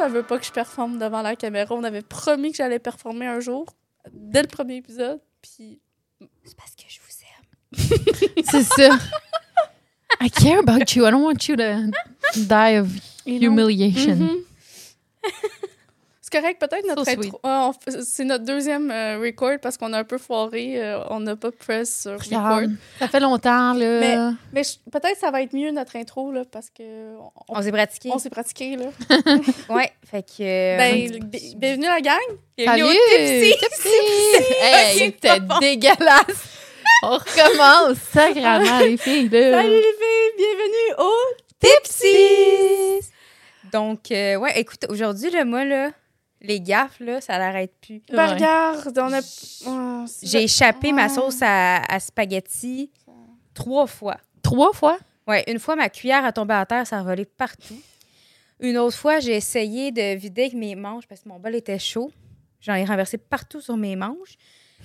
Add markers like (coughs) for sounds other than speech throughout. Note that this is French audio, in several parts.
elle veut pas que je performe devant la caméra. On avait promis que j'allais performer un jour, dès le premier épisode. Puis C'est parce que je vous aime. (laughs) C'est ça. I care about you. I don't want you to die of Et non. humiliation. (laughs) C'est correct, peut-être notre So intro-. Ah, C'est notre deuxième euh, record parce qu'on a un peu foiré. euh, on n'a pas press sur record. Ça fait longtemps, là. Mais- peut-être ça va être mieux notre intro là, parce que on, On s'est pratiqué. on s'est pratiqué. Là. (laughs) Ouais, fait que. euh, Ben, bi- bienvenue la gang. Salut! Bienvenue au Tipsy. Tipsy! Hey, c'était dégueulasse! On recommence sacrément, les filles, là. Salut les filles, bienvenue au Tipsy! Donc, ouais, écoute, aujourd'hui, là, moi, là, les gaffes, là, ça l'arrête plus. Ben, Ouais. regarde, on a. Oh, J'ai échappé ma Ouais. sauce à, à spaghetti trois fois. Trois fois? Ouais, une fois, ma cuillère a tombé à terre, ça a volé partout. Une autre fois, j'ai essayé de vider avec mes manches parce que mon bol était chaud. J'en ai renversé partout sur mes manches.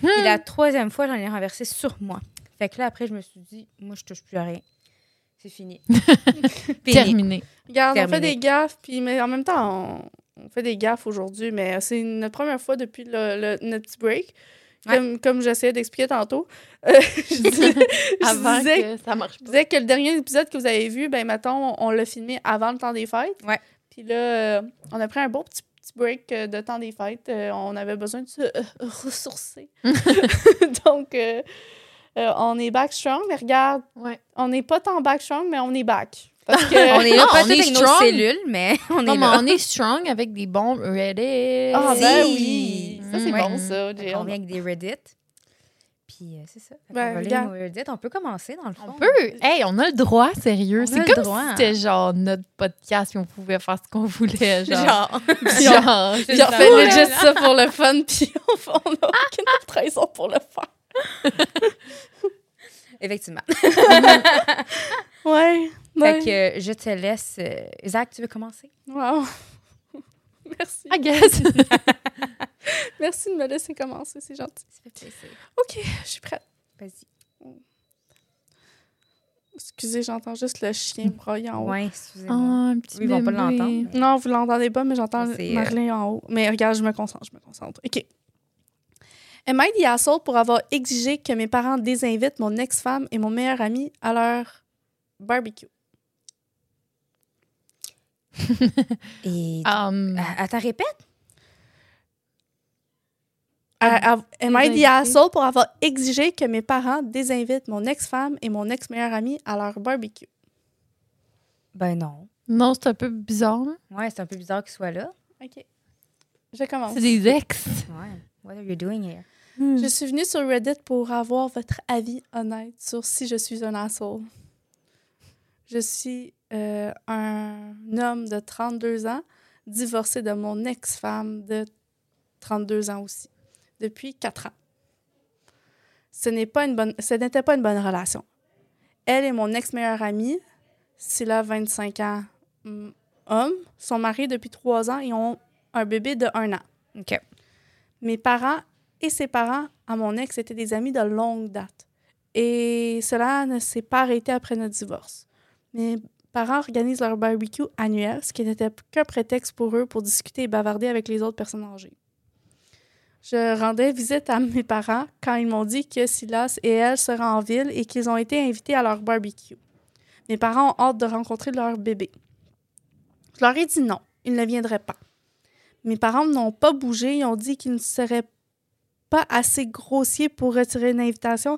Et la troisième fois, j'en ai renversé sur moi. Fait que là, après, je me suis dit, moi, je touche plus à rien. C'est fini. (laughs) Terminé. Regarde, on fait des gaffes, puis mais en même temps, on, on fait des gaffes aujourd'hui, mais c'est notre première fois depuis le, le- notre petit break. Ouais. Comme, j'essayais d'expliquer tantôt. Euh, (laughs) (laughs) je disais, je Avant disais- que ça marche je pas. disais que le dernier épisode que vous avez vu, ben mettons, on l'a filmé avant le temps des fêtes. Ouais. Puis là, euh, on a pris un beau petit, petit break euh, de temps des fêtes. Euh, on avait besoin de se euh, ressourcer. (laughs) Donc, euh, euh, on est back strong, mais regarde, Ouais. on n'est pas tant back strong, mais on est back. Parce que... On est là, Non, pas on toutes est avec nos cellules, mais (laughs) on Non, est mais là. on est strong avec des bons Reddit. Ah, Si. ben oui! Ça, c'est Ouais. bon, ça. Hâte. vient avec des Reddit. Puis euh, c'est ça. Ben, regarde. nos Reddit. On peut commencer, dans le fond. On peut. Hey, on a le droit, sérieux. On C'est comme droit. si c'était genre notre podcast et on pouvait faire ce qu'on voulait. (laughs) Genre. Genre. Genre, Puis on ça. fait Ouais. legit ça pour le fun, puis (laughs) on on a aucune autre raison pour le faire. Effectivement. Ouais. Fait que euh, je te laisse. euh, Isaac, tu veux commencer? Wow. (laughs) Merci. I guess. (laughs) Merci de me laisser commencer, c'est gentil. Ça fait plaisir. OK, je suis prête. Vas-y. Excusez, j'entends juste le chien broyer en haut. Ouais, excusez-moi. Oh, un petit Oui, ils vont pas l'entendre. Non, vous l'entendez pas, mais j'entends euh, Marlin en haut. Mais regarde, je me concentre, je me concentre. OK. Am I the asshole pour avoir exigé que mes parents désinvitent mon ex-femme et mon meilleur ami à leur barbecue? Et. Um, Ah, Attends, répète? À- à- am I the asshole pour avoir exigé que mes parents désinvitent mon ex-femme et mon ex-meilleur ami à leur barbecue? Ben non. non, c'est un peu bizarre. là. Ouais, c'est un peu bizarre qu'il soit là. OK. Je commence. C'est des ex. Ouais. What are you doing here? Je suis venue sur Reddit pour avoir votre avis honnête sur si je suis un asshole. Je suis euh, un homme de 32 ans, divorcé de mon ex-femme de 32 ans aussi, depuis 4 ans. Ce n'est pas une bonne, ce n'était pas une bonne relation. Elle et mon ex-meilleur ami, Scylla, 25 ans, hum, homme, sont mariés depuis 3 ans et ont un bébé de 1 an. OK. Mes parents et ses parents à mon ex étaient des amis de longue date. Et cela ne s'est pas arrêté après notre divorce. Mes parents organisent leur barbecue annuel, ce qui n'était qu'un prétexte pour eux pour discuter et bavarder avec les autres personnes âgées. Je rendais visite à mes parents quand ils m'ont dit que Silas et elle seraient en ville et qu'ils ont été invités à leur barbecue. Mes parents ont hâte de rencontrer leur bébé. Je leur ai dit non, ils ne viendraient pas. Mes parents n'ont pas bougé. Ils ont dit qu'ils ne seraient pas assez grossiers pour retirer une invitation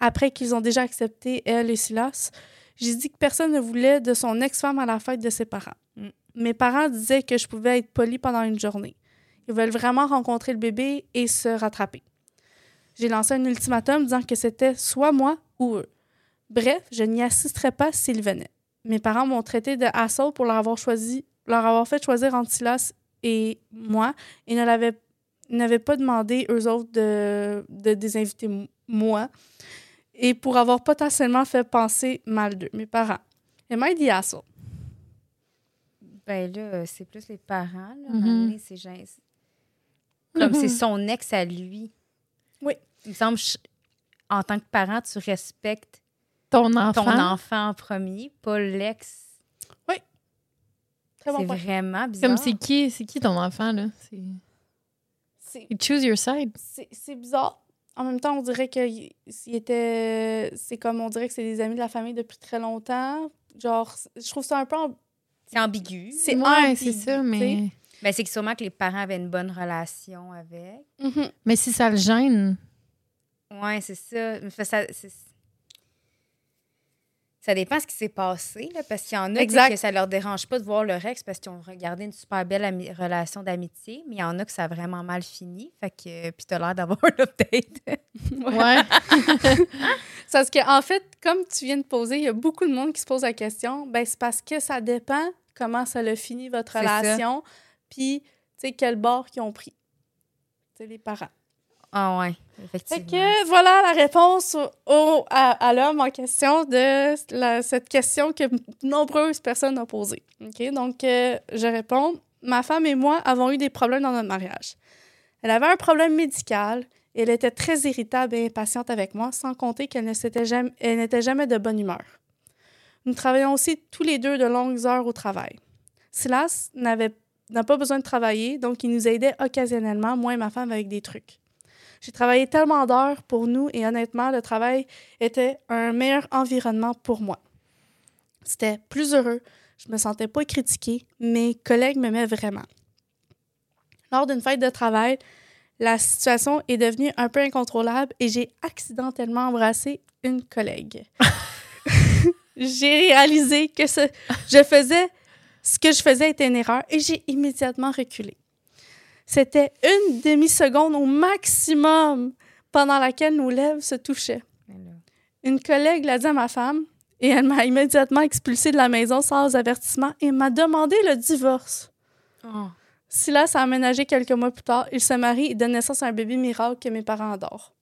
après qu'ils ont déjà accepté elle et Silas. J'ai dit que personne ne voulait de son ex-femme à la fête de ses parents. Mm. Mes parents disaient que je pouvais être poli pendant une journée. Ils veulent vraiment rencontrer le bébé et se rattraper. J'ai lancé un ultimatum disant que c'était soit moi ou eux. Bref, je n'y assisterais pas s'ils venaient. Mes parents m'ont traité de asshole pour leur avoir choisi, leur avoir fait choisir entre Silas et moi et ne l'avaient n'avaient pas demandé eux autres de, de désinviter moi et pour avoir potentiellement fait penser mal d'eux, mes parents. Am I the asshole? Ben là, c'est plus les parents. Là. Un moment donné, c'est. Comme son ex à lui. Oui. Il me semble, je- en tant que parent, tu respectes Ton enfant. ton enfant en premier, pas l'ex. Oui. Très bon C'est vraiment bizarre. Comme c'est qui, c'est qui ton enfant, là? C'est... Choose your side. c'est bizarre. En même temps, on dirait que était. C'est comme on dirait que c'est des amis de la famille depuis très longtemps. Genre, je trouve ça un peu. amb- C'est ambigu. C'est ouais, ambigu, c'est ça, mais... Ben, c'est que sûrement que les parents avaient une bonne relation avec. Mhm. Mais si ça le gêne... Ouais, c'est ça. Mais ça, c'est- ça dépend de ce qui s'est passé, là, parce qu'il y en a Exact. que ça leur dérange pas de voir leur ex parce qu'ils ont regardé une super belle ami- relation d'amitié, mais il y en a que ça a vraiment mal fini. Fait que, puis t'as l'air d'avoir un update. (laughs) Ouais. C'est (laughs) parce que, en fait, comme tu viens de poser, il y a beaucoup de monde qui se pose la question. Ben, c'est parce que ça dépend comment ça a fini votre relation, puis, tu sais, quel bord qu'ils ont pris. Tu sais, les parents. Ah ouais, Fait effectivement. que voilà la réponse au, à, à l'homme en question de la- cette question que nombreuses personnes ont posée. OK? Donc, euh, je réponds. Ma femme et moi avons eu des problèmes dans notre mariage. Elle avait un problème médical et elle était très irritable et impatiente avec moi, sans compter qu'elle ne s'était jamais, elle n'était jamais de bonne humeur. Nous travaillons aussi tous les deux de longues heures au travail. Silas n'avait n'a pas besoin de travailler, donc il nous aidait occasionnellement, moi et ma femme, avec des trucs. J'ai travaillé tellement d'heures pour nous et honnêtement, le travail était un meilleur environnement pour moi. C'était plus heureux, je me sentais pas critiquée, mes collègues m'aimaient vraiment. Lors d'une fête de travail, la situation est devenue un peu incontrôlable et j'ai accidentellement embrassé une collègue. (laughs) j'ai réalisé que ce, je faisais, ce que je faisais était une erreur et j'ai immédiatement reculé. C'était une demi-seconde au maximum pendant laquelle nos lèvres se touchaient. Une collègue l'a dit à ma femme et elle m'a immédiatement expulsée de la maison sans avertissement et m'a demandé le divorce. oh. Silas a aménagé quelques mois plus tard. Il se marie et donne naissance à un bébé miracle que mes parents adorent.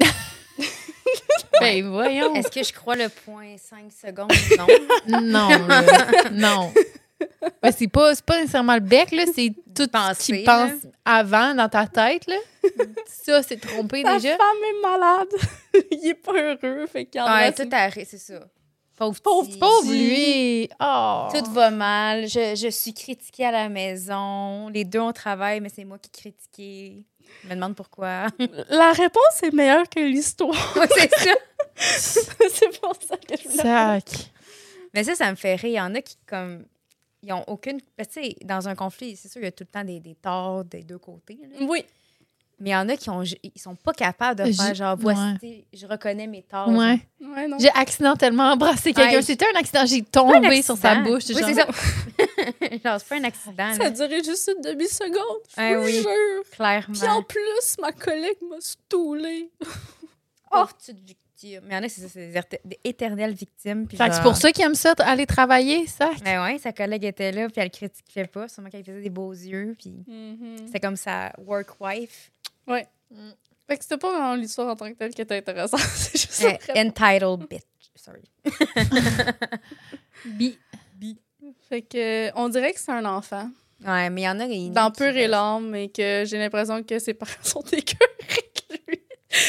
(laughs) Ben voyons. Est-ce que je crois le point 5 secondes? (laughs) Non. Non, non. (laughs) Ben, c'est pas, pas nécessairement le bec, là. C'est tout ce là. pense avant dans ta tête, là. Ça, c'est trompé Ta déjà. femme est malade. (laughs) Il est pas heureux. Fait qu'il Ouais, tout arrête, c'est ça. Pauvre, Pauvre-. Pauvre lui. Oh. Tout va mal. Je, je suis critiquée à la maison. Les deux, on travaille, mais c'est moi qui est critiquée. Je me demande pourquoi. (laughs) La réponse est meilleure que l'histoire. Ouais, c'est ça. c'est pour ça que je Sac. Mais ça, ça me fait rire. Il y en a qui, comme, ils ont aucune. ben, Tu sais, dans un conflit, c'est sûr, il y a tout le temps des, des torts des deux côtés. là. Oui. Mais il y en a qui ont, ils sont pas capables de Je- faire genre, voici, ouais. je reconnais mes torts. Ouais. J'ai accidentellement embrassé quelqu'un. Ouais. C'était un accident. J'ai tombé sur sa bouche. Oui, genre- c'est ça. (laughs) genre, c'est pas un accident, Ça a duré juste une demi-seconde. Je vous oui. jure. clairement. Puis en plus, ma collègue m'a stoulée. Pauvre petite victime. Mais il y en a, c'est ça, c'est des, éter- des éternelles victimes. puis que c'est genre- pour ça qu'il aime ça, aller travailler, ça. Mais ouais, sa collègue était là, puis elle critiquait pas. Sûrement qu'elle faisait des beaux yeux, puis c'était comme sa work wife. Fait que c'était pas vraiment l'histoire en tant que telle qui était intéressante. (laughs) C'est juste Euh, après. entitled bitch. Sorry. (laughs) Bi. Fait que, on dirait que c'est un enfant. Ouais, mais il y en a. Dans pur et l'âme, mais que j'ai l'impression que ses parents (laughs) sont écœurés.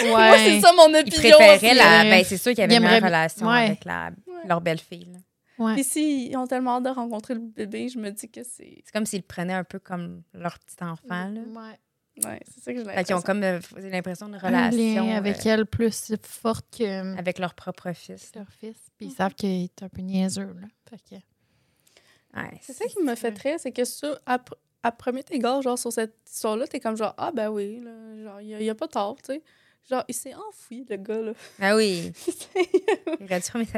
Ouais. Moi, c'est ça mon Ils opinion. préféraient la. Ouais. Ben, c'est sûr qu'il y avait Ils une meilleure relation ouais. avec la, leur belle-fille. Ouais. Puis s'ils ont tellement hâte de rencontrer le bébé, je me dis que c'est... C'est comme s'ils le prenaient un peu comme leur petit enfant. Là. Ouais. Ouais, c'est ça que j'ai Fait qu'ils ont l'impression. comme euh, l'impression d'une Un relation lien avec euh, elle plus forte que avec leur propre fils. leur fils. Puis ils savent qu'il est un peu niaiseux, là. Fait que... Ouais, C'est ça qui me fait très, c'est que ça, à, pr- à premier égard, genre, sur cette histoire-là, t'es comme genre, ah ben oui, là, genre, il y, a pas tort, tu sais. Genre, il s'est enfoui, le gars, là. Ah oui. (laughs)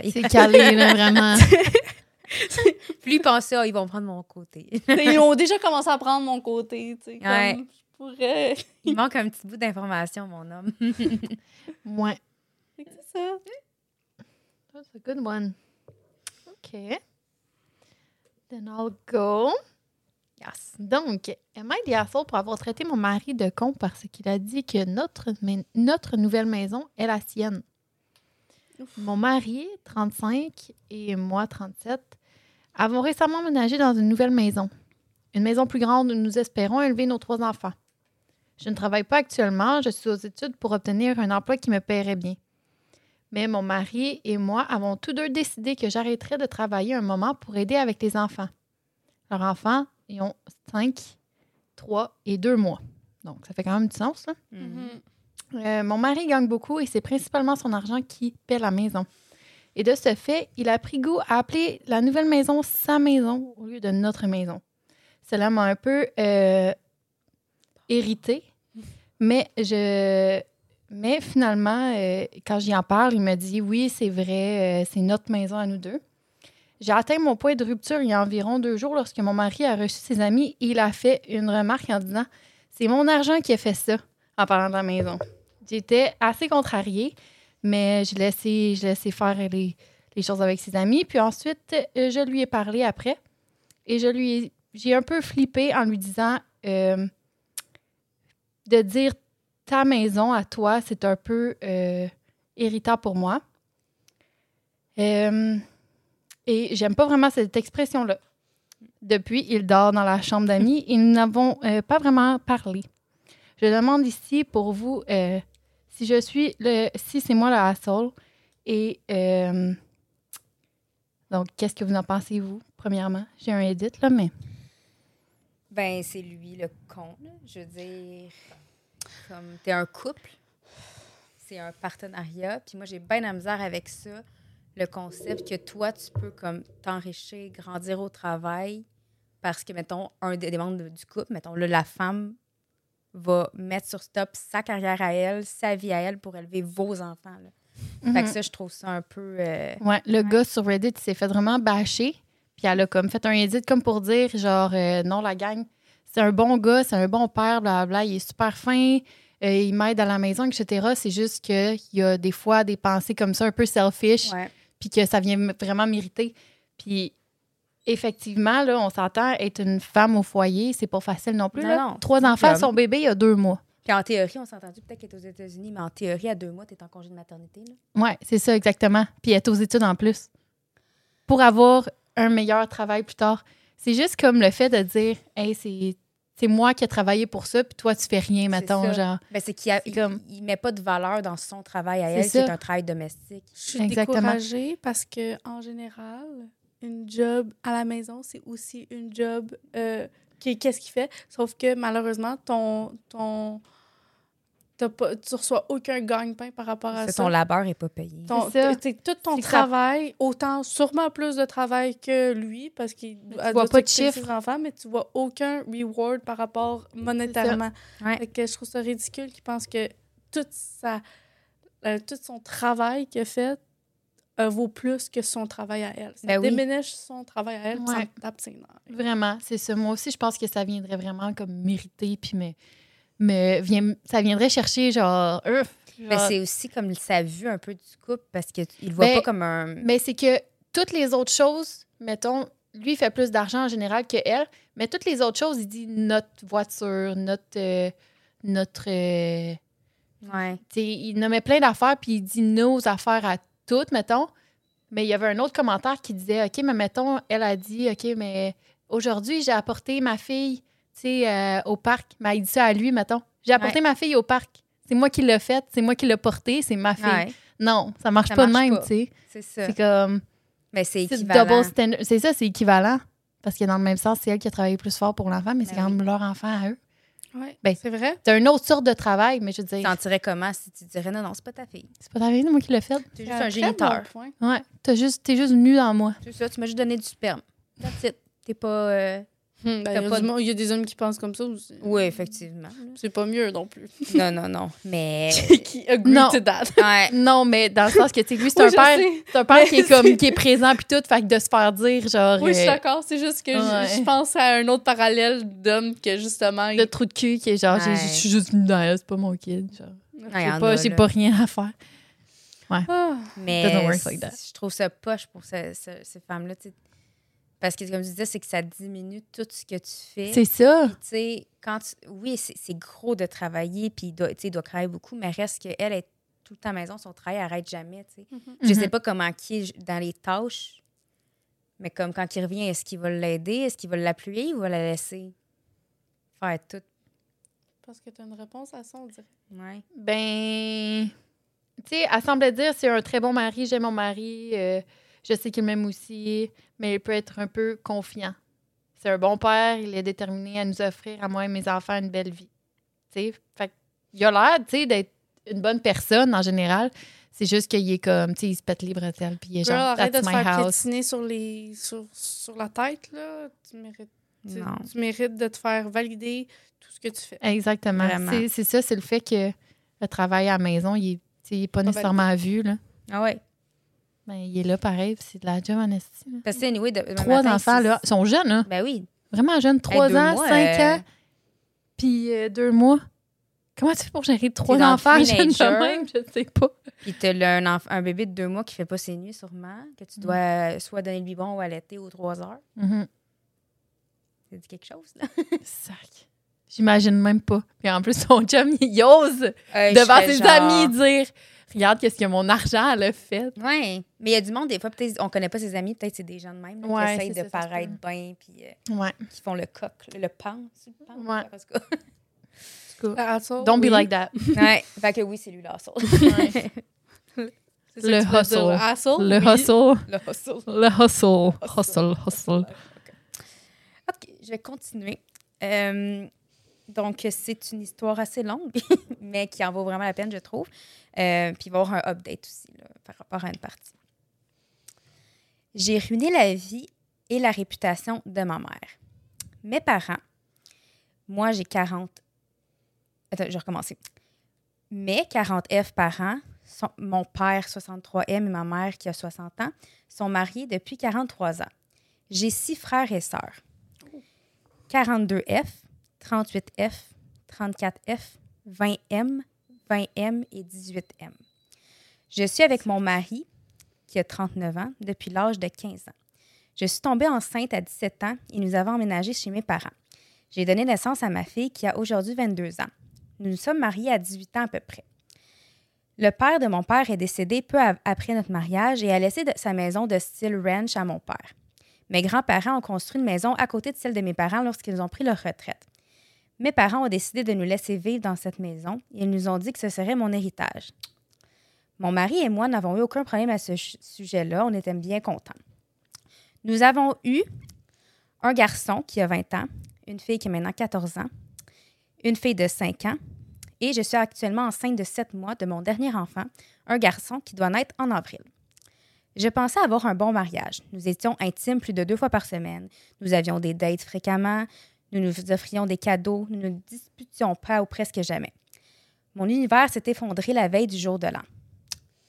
Il. C'est calé, là, vraiment. (laughs) Puis lui pensait, ah, ils vont prendre mon côté. (laughs) Ils ont déjà commencé à prendre mon côté, tu sais. Comme, Ouais. je pourrais. Il manque un petit bout d'information, mon homme. Ouais. C'est ça. That's a good one. OK. Then I'll go. Yes. Donc, the asshole pour avoir traité mon mari de con parce qu'il a dit que notre, mais- notre nouvelle maison est la sienne? Mon mari, 35, et moi, 37, avons récemment ménagé dans une nouvelle maison. Une maison plus grande où nous espérons élever nos trois enfants. Je ne travaille pas actuellement, je suis aux études pour obtenir un emploi qui me paierait bien. Mais mon mari et moi avons tous deux décidé que j'arrêterais de travailler un moment pour aider avec les enfants. Leurs enfants, ils ont 5, 3 et 2 mois. Donc, ça fait quand même du sens. Là. Mhm. Euh, mon mari gagne beaucoup et c'est principalement son argent qui paie la maison. Et de ce fait, il a pris goût à appeler la nouvelle maison sa maison au lieu de notre maison. Cela m'a un peu euh, irritée, mais je, mais finalement, euh, quand j'y en parle, il me dit oui, c'est vrai, euh, c'est notre maison à nous deux. J'ai atteint mon point de rupture il y a environ deux jours lorsque mon mari a reçu ses amis et il a fait une remarque en disant C'est mon argent qui a fait ça en parlant de la maison. J'étais assez contrariée, mais je laissais, je laissais faire les, les choses avec ses amis. Puis ensuite, euh, je lui ai parlé après et je lui ai- j'ai un peu flippé en lui disant euh, de dire ta maison à toi, c'est un peu euh, irritant pour moi. Euh, et j'aime pas vraiment cette expression-là. Depuis, il dort dans la chambre d'amis et nous n'avons euh, pas vraiment parlé. Je demande ici pour vous euh, si je suis le si c'est moi le asshole et euh, donc qu'est-ce que vous en pensez vous premièrement? J'ai un edit là mais Ben, c'est lui le con, là. Je veux dire, comme t'es un couple, c'est un partenariat. Puis moi, j'ai bien la misère avec ça, le concept que toi, tu peux comme t'enrichir, grandir au travail, parce que, mettons, un des membres du couple, mettons, là, la femme va mettre sur stop sa carrière à elle, sa vie à elle pour élever vos enfants. Là. Fait que ça, je trouve ça un peu... euh, Ouais, le gars sur Reddit, il s'est fait vraiment bâcher. Puis elle a comme fait un edit comme pour dire, genre, euh, non, la gang, c'est un bon gars, c'est un bon père, blablabla, il est super fin, euh, il m'aide à la maison, etc. C'est juste qu'il y a des fois des pensées comme ça, un peu selfish, ouais. Puis que ça vient vraiment m'irriter. Puis effectivement, là, on s'entend, être une femme au foyer, c'est pas facile non plus. Non, là. non, Trois enfants, son bébé, il a deux mois. Puis en théorie, on s'est entendu peut-être qu'elle est aux États-Unis, mais en théorie, à deux mois, tu es en congé de maternité. Là. Ouais, c'est ça, exactement. Puis être aux études en plus. Pour avoir un meilleur travail plus tard. C'est juste comme le fait de dire, hey, c'est. C'est moi qui ai travaillé pour ça, puis toi, tu fais rien, mettons, ça. genre. Ben, c'est qu'il C'est comme- il met pas de valeur dans son travail à C'est elle, qui ça. est un travail domestique. Je suis Exactement. découragée parce que en général, une job à la maison, c'est aussi une job euh, qui qu'est-ce qu'il fait? Sauf que malheureusement, ton ton t'as pas, tu reçois aucun gagne-pain par rapport à C'est ça. ton labeur est pas payé. Ton- C'est ça. tout ton ça- travail, autant sûrement plus de travail que lui, parce qu'il vois doit pas de chiffre. ses enfants, mais tu vois aucun reward par rapport monétairement. Ouais. Fait que je trouve ça ridicule qu'il pense que toute sa, euh, tout son travail qu'il a fait euh, vaut plus que son travail à elle. Ça Ben oui. diminue son travail à elle, ça Ouais. me tape ses nerfs. Vraiment, c'est ça. Moi aussi, je pense que ça viendrait vraiment comme mériter, puis mais, mais vient, ça viendrait chercher, genre. euh, Mais genre- c'est aussi comme sa vue un peu du couple parce qu'il le voit Ben, pas comme un. Mais c'est que toutes les autres choses, mettons, lui il fait plus d'argent en général que elle, mais toutes les autres choses, il dit notre voiture, notre. euh, notre euh, Ouais. il nommait plein d'affaires, puis il dit nos affaires à toutes, mettons. Mais il y avait un autre commentaire qui disait OK, mais mettons, elle a dit OK, mais aujourd'hui, j'ai apporté ma fille, tu sais, euh, au parc. Mais il dit ça à lui, mettons. J'ai apporté ma fille au parc. C'est moi qui l'ai faite, c'est moi qui l'ai portée, c'est ma fille. Ouais. Non, ça marche Ça pas de même, tu sais. C'est ça. C'est comme. Mais c'est C'est équivalent. double standard. C'est ça, c'est équivalent. Parce que dans le même sens, c'est elle qui a travaillé plus fort pour l'enfant, mais c'est Ben quand même leur enfant à eux. Ben, c'est vrai. C'est une autre sorte de travail, mais je veux Tu dire, t'en tirais comment si tu dirais non, non, c'est pas ta fille? c'est pas ta vie, moi qui l'ai fait. Tu es juste C'est un géniteur. Ouais, t'as juste, t'es juste venu dans moi. C'est ça, tu m'as juste donné du sperme. That's it. T'es pas. euh, Hmm, ben, il, y a pas du de- monde- il y a des hommes qui pensent comme ça aussi. Oui, effectivement. C'est pas mieux non plus. (laughs) non, non, non. Mais. qui agree Non. to that. (laughs) Ouais. Non, mais dans le sens que, tu sais, lui, c'est Oui, un père, un père qui est (laughs) Mais comme, qui est présent puis tout, fait que de se faire dire, genre, Oui, je suis euh, d'accord. C'est juste que je- Ouais. je, pense à un autre parallèle d'homme que justement. le trou de cul qui est genre, Ouais. je suis juste elle, c'est pas mon kid, genre. Ouais, J'ai pas, a, j'ai pas rien à faire. Ah. Mais Doesn't work like that. je trouve ça poche pour ce- ce- ces femmes-là. Parce que, comme tu disais, c'est que ça diminue tout ce que tu fais. C'est ça. Puis, tu sais, quand tu- Oui, c'est gros de travailler, puis il doit, tu sais, il doit travailler beaucoup, mais reste qu'elle est tout le temps à la maison, son travail n'arrête jamais. tu sais. Je sais Mhm. pas comment qui est dans les tâches, mais comme quand il revient, est-ce qu'il va l'aider? Est-ce qu'il va l'appuyer ou va la laisser faire tout? Parce que tu as une réponse à ça, on dirait. Ouais. Ben, tu tu sais, elle semblait dire c'est un très bon mari, j'aime mon mari, euh, je sais qu'il m'aime aussi, mais il peut être un peu confiant. C'est un bon père, il est déterminé à nous offrir, à moi et mes enfants, une belle vie. Tu sais, fait il a l'air, tu sais, d'être une bonne personne en général. C'est juste qu'il est comme, tu sais, il se pète les bretelles, puis il est Girl, genre, arrête de te faire piétiner sur, les, sur, sur la tête, là. Tu mérites, tu, Non. tu mérites de te faire valider tout ce que tu fais. Exactement. C'est- C'est ça, c'est le fait que le travail à la maison, il est, tu sais, il est pas nécessairement vu, là. Ah ouais. Ben, il est là pareil, c'est de la job en. Parce que, anyway, de, Trois matin, enfants, si- là, ils sont jeunes, hein? Ben oui. Vraiment jeunes, trois Hey, deux ans, mois, cinq euh, ans, puis euh, deux mois. Comment tu fais pour gérer trois enfants jeunes de même? Je sais pas. Puis t'as un, enf- un bébé de deux mois qui fait pas ses nuits, sûrement, que Mm. tu dois euh, soit donner le biberon ou allaiter aux trois heures. Mhm. Ça dit quelque chose, là? (laughs) Sac. J'imagine même pas. Puis en plus, son chum, il ose Euh, devant ses genre- amis dire Regarde, qu'est-ce que mon argent elle a fait. Ouais. Mais il y a du monde, des fois, peut-être, on connaît pas ses amis, peut-être c'est des gens de même, là, Ouais, qui essayent de ça, paraître bien, puis euh, Ouais. qui font le coq, le, le pan, le pan? Ouais. Don't be oui. like that. (laughs) ouais. Fait que oui, c'est lui, l'assaut. Ouais. (laughs) Le hustle. Le oui. hustle. le hustle. Le hustle. Hustle, hustle. OK, je vais continuer. Euh, donc, c'est une histoire assez longue, (laughs) mais qui en vaut vraiment la peine, je trouve. Euh, puis il va y avoir un update aussi par rapport à une partie. J'ai ruiné la vie et la réputation de ma mère. Mes parents, moi j'ai 40. Attends, je vais recommencer. Mes 40 F parents, mon père 63M et ma mère qui a 60 ans, sont mariés depuis 43 ans. J'ai six frères et sœurs. 42F, 38F, 34F, 20M, 20M et 18M. Je suis avec mon mari, qui a 39 ans, depuis l'âge de 15 ans. Je suis tombée enceinte à 17 ans et nous avons emménagé chez mes parents. J'ai donné naissance à ma fille qui a aujourd'hui 22 ans. Nous nous sommes mariés à 18 ans à peu près. Le père de mon père est décédé peu après notre mariage et a laissé sa maison de style ranch à mon père. Mes grands-parents ont construit une maison à côté de celle de mes parents lorsqu'ils ont pris leur retraite. Mes parents ont décidé de nous laisser vivre dans cette maison et ils nous ont dit que ce serait mon héritage. Mon mari et moi n'avons eu aucun problème à ce sujet-là. On était bien contents. Nous avons eu un garçon qui a 20 ans, une fille qui a maintenant 14 ans, une fille de 5 ans et je suis actuellement enceinte de 7 mois de mon dernier enfant, un garçon qui doit naître en avril. Je pensais avoir un bon mariage. Nous étions intimes plus de deux fois par semaine. Nous avions des dates fréquemment. Nous nous offrions des cadeaux. Nous ne disputions pas ou presque jamais. Mon univers s'est effondré la veille du jour de l'an.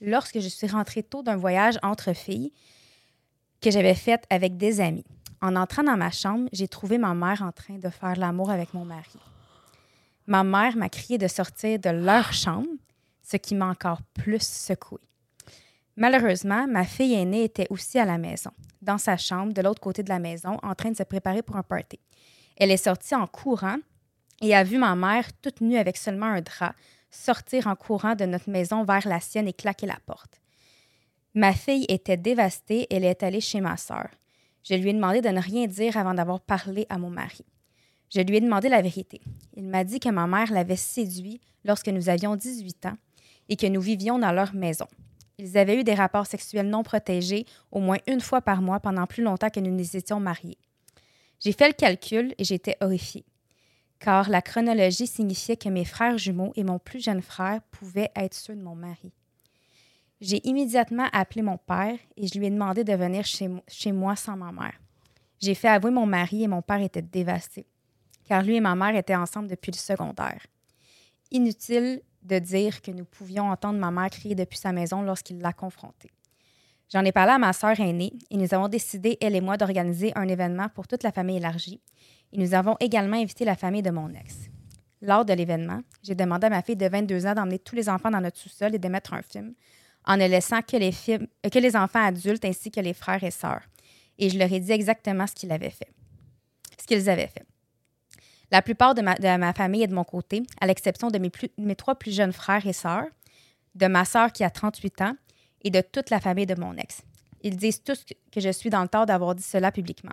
Lorsque je suis rentrée tôt d'un voyage entre filles que j'avais fait avec des amis. En entrant dans ma chambre, j'ai trouvé ma mère en train de faire l'amour avec mon mari. Ma mère m'a crié de sortir de leur chambre, ce qui m'a encore plus secouée. Malheureusement, ma fille aînée était aussi à la maison, dans sa chambre, de l'autre côté de la maison, en train de se préparer pour un party. Elle est sortie en courant et a vu ma mère, toute nue avec seulement un drap, sortir en courant de notre maison vers la sienne et claquer la porte. Ma fille était dévastée, elle est allée chez ma sœur. Je lui ai demandé de ne rien dire avant d'avoir parlé à mon mari. Je lui ai demandé la vérité. Il m'a dit que ma mère l'avait séduit lorsque nous avions 18 ans et que nous vivions dans leur maison. Ils avaient eu des rapports sexuels non protégés au moins une fois par mois pendant plus longtemps que nous nous étions mariés. J'ai fait le calcul et j'étais horrifiée, car la chronologie signifiait que mes frères jumeaux et mon plus jeune frère pouvaient être ceux de mon mari. J'ai immédiatement appelé mon père et je lui ai demandé de venir chez, mo- chez moi sans ma mère. J'ai fait avouer mon mari et mon père était dévasté, car lui et ma mère étaient ensemble depuis le secondaire. Inutile de dire que nous pouvions entendre ma mère crier depuis sa maison lorsqu'il l'a confrontée. J'en ai parlé à ma sœur aînée et nous avons décidé, elle et moi, d'organiser un événement pour toute la famille élargie. Et nous avons également invité la famille de mon ex. Lors de l'événement, j'ai demandé à ma fille de 22 ans d'emmener tous les enfants dans notre sous-sol et de mettre un film, en ne laissant que les, films- euh, que les enfants adultes ainsi que les frères et sœurs. Et je leur ai dit exactement ce qu'ils avaient fait. La plupart de ma, de ma famille est de mon côté, à l'exception de mes, plus- mes trois plus jeunes frères et sœurs, de ma sœur qui a 38 ans et de toute la famille de mon ex. Ils disent tous que- je suis dans le tort d'avoir dit cela publiquement.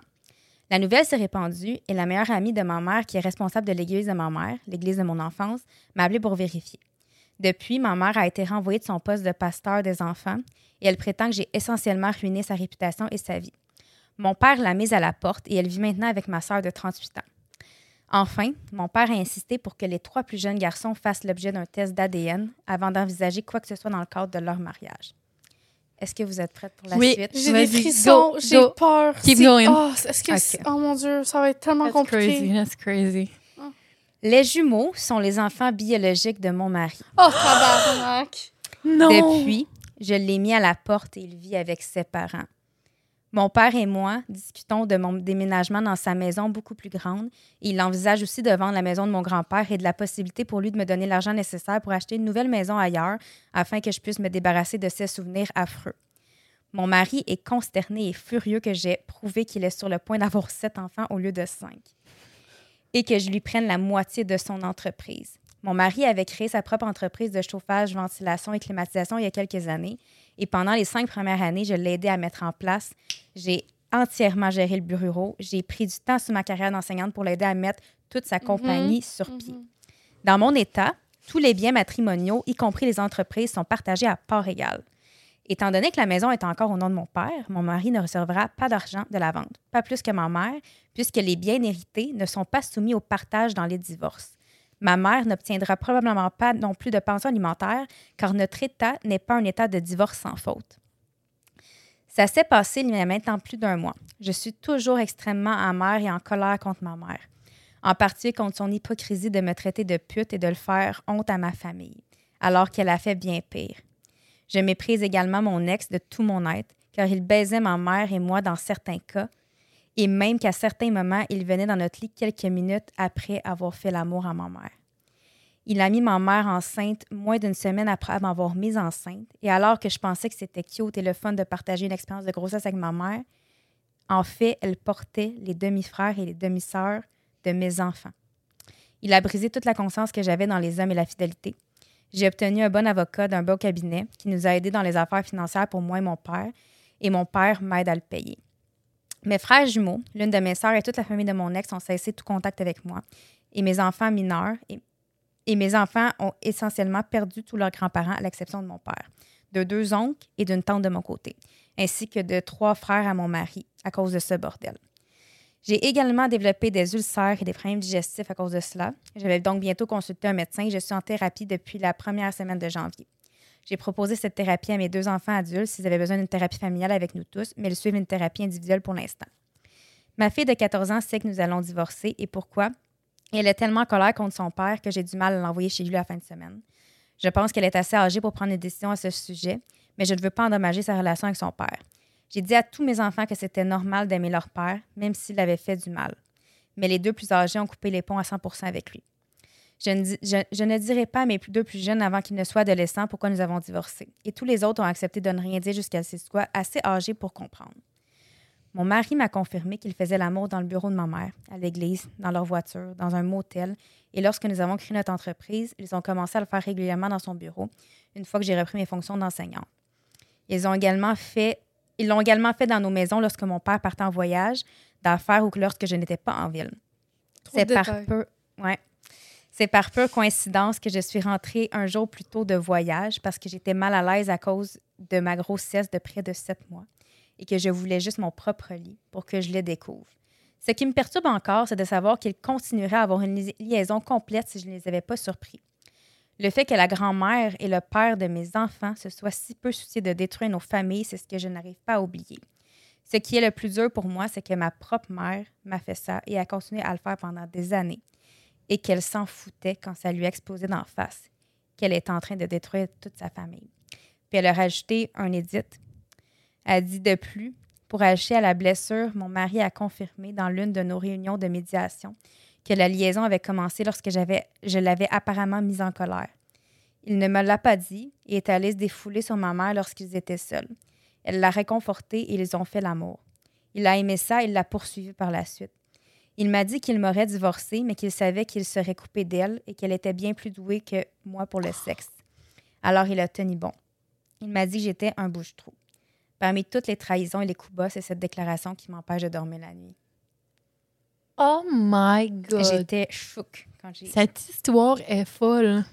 La nouvelle s'est répandue et la meilleure amie de ma mère, qui est responsable de l'église de ma mère, l'église de mon enfance, m'a appelé pour vérifier. Depuis, ma mère a été renvoyée de son poste de pasteur des enfants et elle prétend que j'ai essentiellement ruiné sa réputation et sa vie. Mon père l'a mise à la porte et elle vit maintenant avec ma sœur de 38 ans. Enfin, mon père a insisté pour que les trois plus jeunes garçons fassent l'objet d'un test d'ADN avant d'envisager quoi que ce soit dans le cadre de leur mariage. Est-ce que vous êtes prête pour la Oui. suite? J'ai des frissons, j'ai peur. Keep C'est- going. Oh, est-ce que Ok. c'est- oh mon Dieu, ça va être tellement That's compliqué. crazy. That's crazy. Les jumeaux sont les enfants biologiques de mon mari. Oh, tabarnak. Non. Depuis, je l'ai mis à la porte et il vit avec ses parents. Mon père et moi discutons de mon déménagement dans sa maison beaucoup plus grande. Il envisage aussi de vendre la maison de mon grand-père et de la possibilité pour lui de me donner l'argent nécessaire pour acheter une nouvelle maison ailleurs afin que je puisse me débarrasser de ces souvenirs affreux. Mon mari est consterné et furieux que j'ai prouvé qu'il est sur le point d'avoir (laughs) sept enfants au lieu de cinq et que je lui prenne la moitié de son entreprise. Mon mari avait créé sa propre entreprise de chauffage, ventilation et climatisation il y a quelques années. Et pendant les cinq premières années, je l'ai aidé à mettre en place. J'ai entièrement géré le bureau. J'ai pris du temps sur ma carrière d'enseignante pour l'aider à mettre toute sa compagnie sur pied. Mhm. Dans mon État, tous les biens matrimoniaux, y compris les entreprises, sont partagés à part égale. Étant donné que la maison est encore au nom de mon père, mon mari ne recevra pas d'argent de la vente, pas plus que ma mère, puisque les biens hérités ne sont pas soumis au partage dans les divorces. Ma mère n'obtiendra probablement pas non plus de pension alimentaire, car notre État n'est pas un État de divorce sans faute. Ça s'est passé il y a maintenant plus d'un mois. Je suis toujours extrêmement amère et en colère contre ma mère, en particulier contre son hypocrisie de me traiter de pute et de le faire honte à ma famille, alors qu'elle a fait bien pire. Je méprise également mon ex de tout mon être, car il baisait ma mère et moi dans certains cas, et même qu'à certains moments, il venait dans notre lit quelques minutes après avoir fait l'amour à ma mère. Il a mis ma mère enceinte moins d'une semaine après m'avoir mise enceinte, et alors que je pensais que c'était cute et le fun de partager une expérience de grossesse avec ma mère, en fait, elle portait les demi-frères et les demi-sœurs de mes enfants. Il a brisé toute la conscience que j'avais dans les hommes et la fidélité. J'ai obtenu un bon avocat d'un beau cabinet qui nous a aidés dans les affaires financières pour moi et mon père, et mon père m'aide à le payer. Mes frères jumeaux, l'une de mes sœurs et toute la famille de mon ex ont cessé tout contact avec moi, et mes enfants mineurs et, mes enfants ont essentiellement perdu tous leurs grands-parents à l'exception de mon père, de deux oncles et d'une tante de mon côté, ainsi que de trois frères à mon mari à cause de ce bordel. J'ai également développé des ulcères et des problèmes digestifs à cause de cela. Je vais donc bientôt consulter un médecin et je suis en thérapie depuis la première semaine de janvier. J'ai proposé cette thérapie à mes deux enfants adultes s'ils avaient besoin d'une thérapie familiale avec nous tous, mais ils suivent une thérapie individuelle pour l'instant. Ma fille de 14 ans sait que nous allons divorcer et pourquoi. Elle est tellement en colère contre son père que j'ai du mal à l'envoyer chez lui la fin de semaine. Je pense qu'elle est assez âgée pour prendre une décision à ce sujet, mais je ne veux pas endommager sa relation avec son père. J'ai dit à tous mes enfants que c'était normal d'aimer leur père, même s'il avait fait du mal. Mais les deux plus âgés ont coupé les ponts à 100% avec lui. Je ne, dis- je- je ne dirai pas à mes deux plus jeunes avant qu'ils ne soient adolescents pourquoi nous avons divorcé. Et tous les autres ont accepté de ne rien dire jusqu'à ce qu'ils soient assez âgés pour comprendre. Mon mari m'a confirmé qu'il faisait l'amour dans le bureau de ma mère, à l'église, dans leur voiture, dans un motel. Et lorsque nous avons créé notre entreprise, ils ont commencé à le faire régulièrement dans son bureau, une fois que j'ai repris mes fonctions d'enseignante. Ils ont également fait, ils l'ont également fait dans nos maisons lorsque mon père partait en voyage d'affaires ou que lorsque je n'étais pas en ville. C'est par détails. peu, ouais. C'est par pure coïncidence que je suis rentrée un jour plus tôt de voyage parce que j'étais mal à l'aise à cause de ma grossesse de près de sept mois et que je voulais juste mon propre lit pour que je le découvre. Ce qui me perturbe encore, c'est de savoir qu'ils continueraient à avoir une li- liaison complète si je ne les avais pas surpris. Le fait que la grand-mère et le père de mes enfants se soient si peu souciés de détruire nos familles, c'est ce que je n'arrive pas à oublier. Ce qui est le plus dur pour moi, c'est que ma propre mère m'a fait ça et a continué à le faire pendant des années et qu'elle s'en foutait quand ça lui explosait d'en face, qu'elle était en train de détruire toute sa famille. Puis elle a rajouté un édit. Elle dit de plus, pour agir à la blessure, mon mari a confirmé dans l'une de nos réunions de médiation que la liaison avait commencé lorsque je l'avais apparemment mise en colère. Il ne me l'a pas dit et est allé se défouler sur ma mère lorsqu'ils étaient seuls. Elle l'a réconforté et ils ont fait l'amour. Il a aimé ça et l'a poursuivi par la suite. Il m'a dit qu'il m'aurait divorcé, mais qu'il savait qu'il serait coupé d'elle et qu'elle était bien plus douée que moi pour le sexe. Alors il a tenu bon. Il m'a dit que j'étais un bouche-trou. Parmi toutes les trahisons et les coups bas, c'est cette déclaration qui m'empêche de dormir la nuit. Oh my God. J'étais chouk quand j'ai. Cette histoire est folle.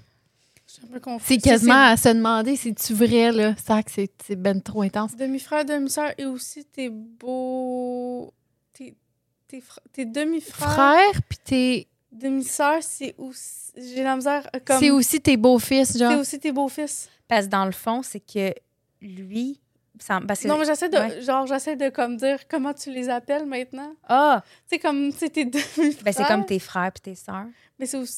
Je suis un peu confuse. C'est quasiment à se demander si tu vrai, là. Ça, que c'est c'est ben trop intense. c'est Demi-frère, demi-sœur et aussi tes beaux. Tes, tes, fr- tes demi-frères. Frère, puis t'es- Demi-sœur, c'est aussi. J'ai la misère. euh, Comme... c'est aussi tes beaux-fils, C'est genre. aussi tes beaux-fils. Parce que dans le fond, c'est que lui. ça- parce que- Non, mais j'essaie de. Ouais. Genre, j'essaie de comme dire comment tu les appelles maintenant. Ah! Tu sais, comme. Tu sais, tes demi-frères. Ben, c'est comme tes frères puis tes sœurs. Mais c'est aussi.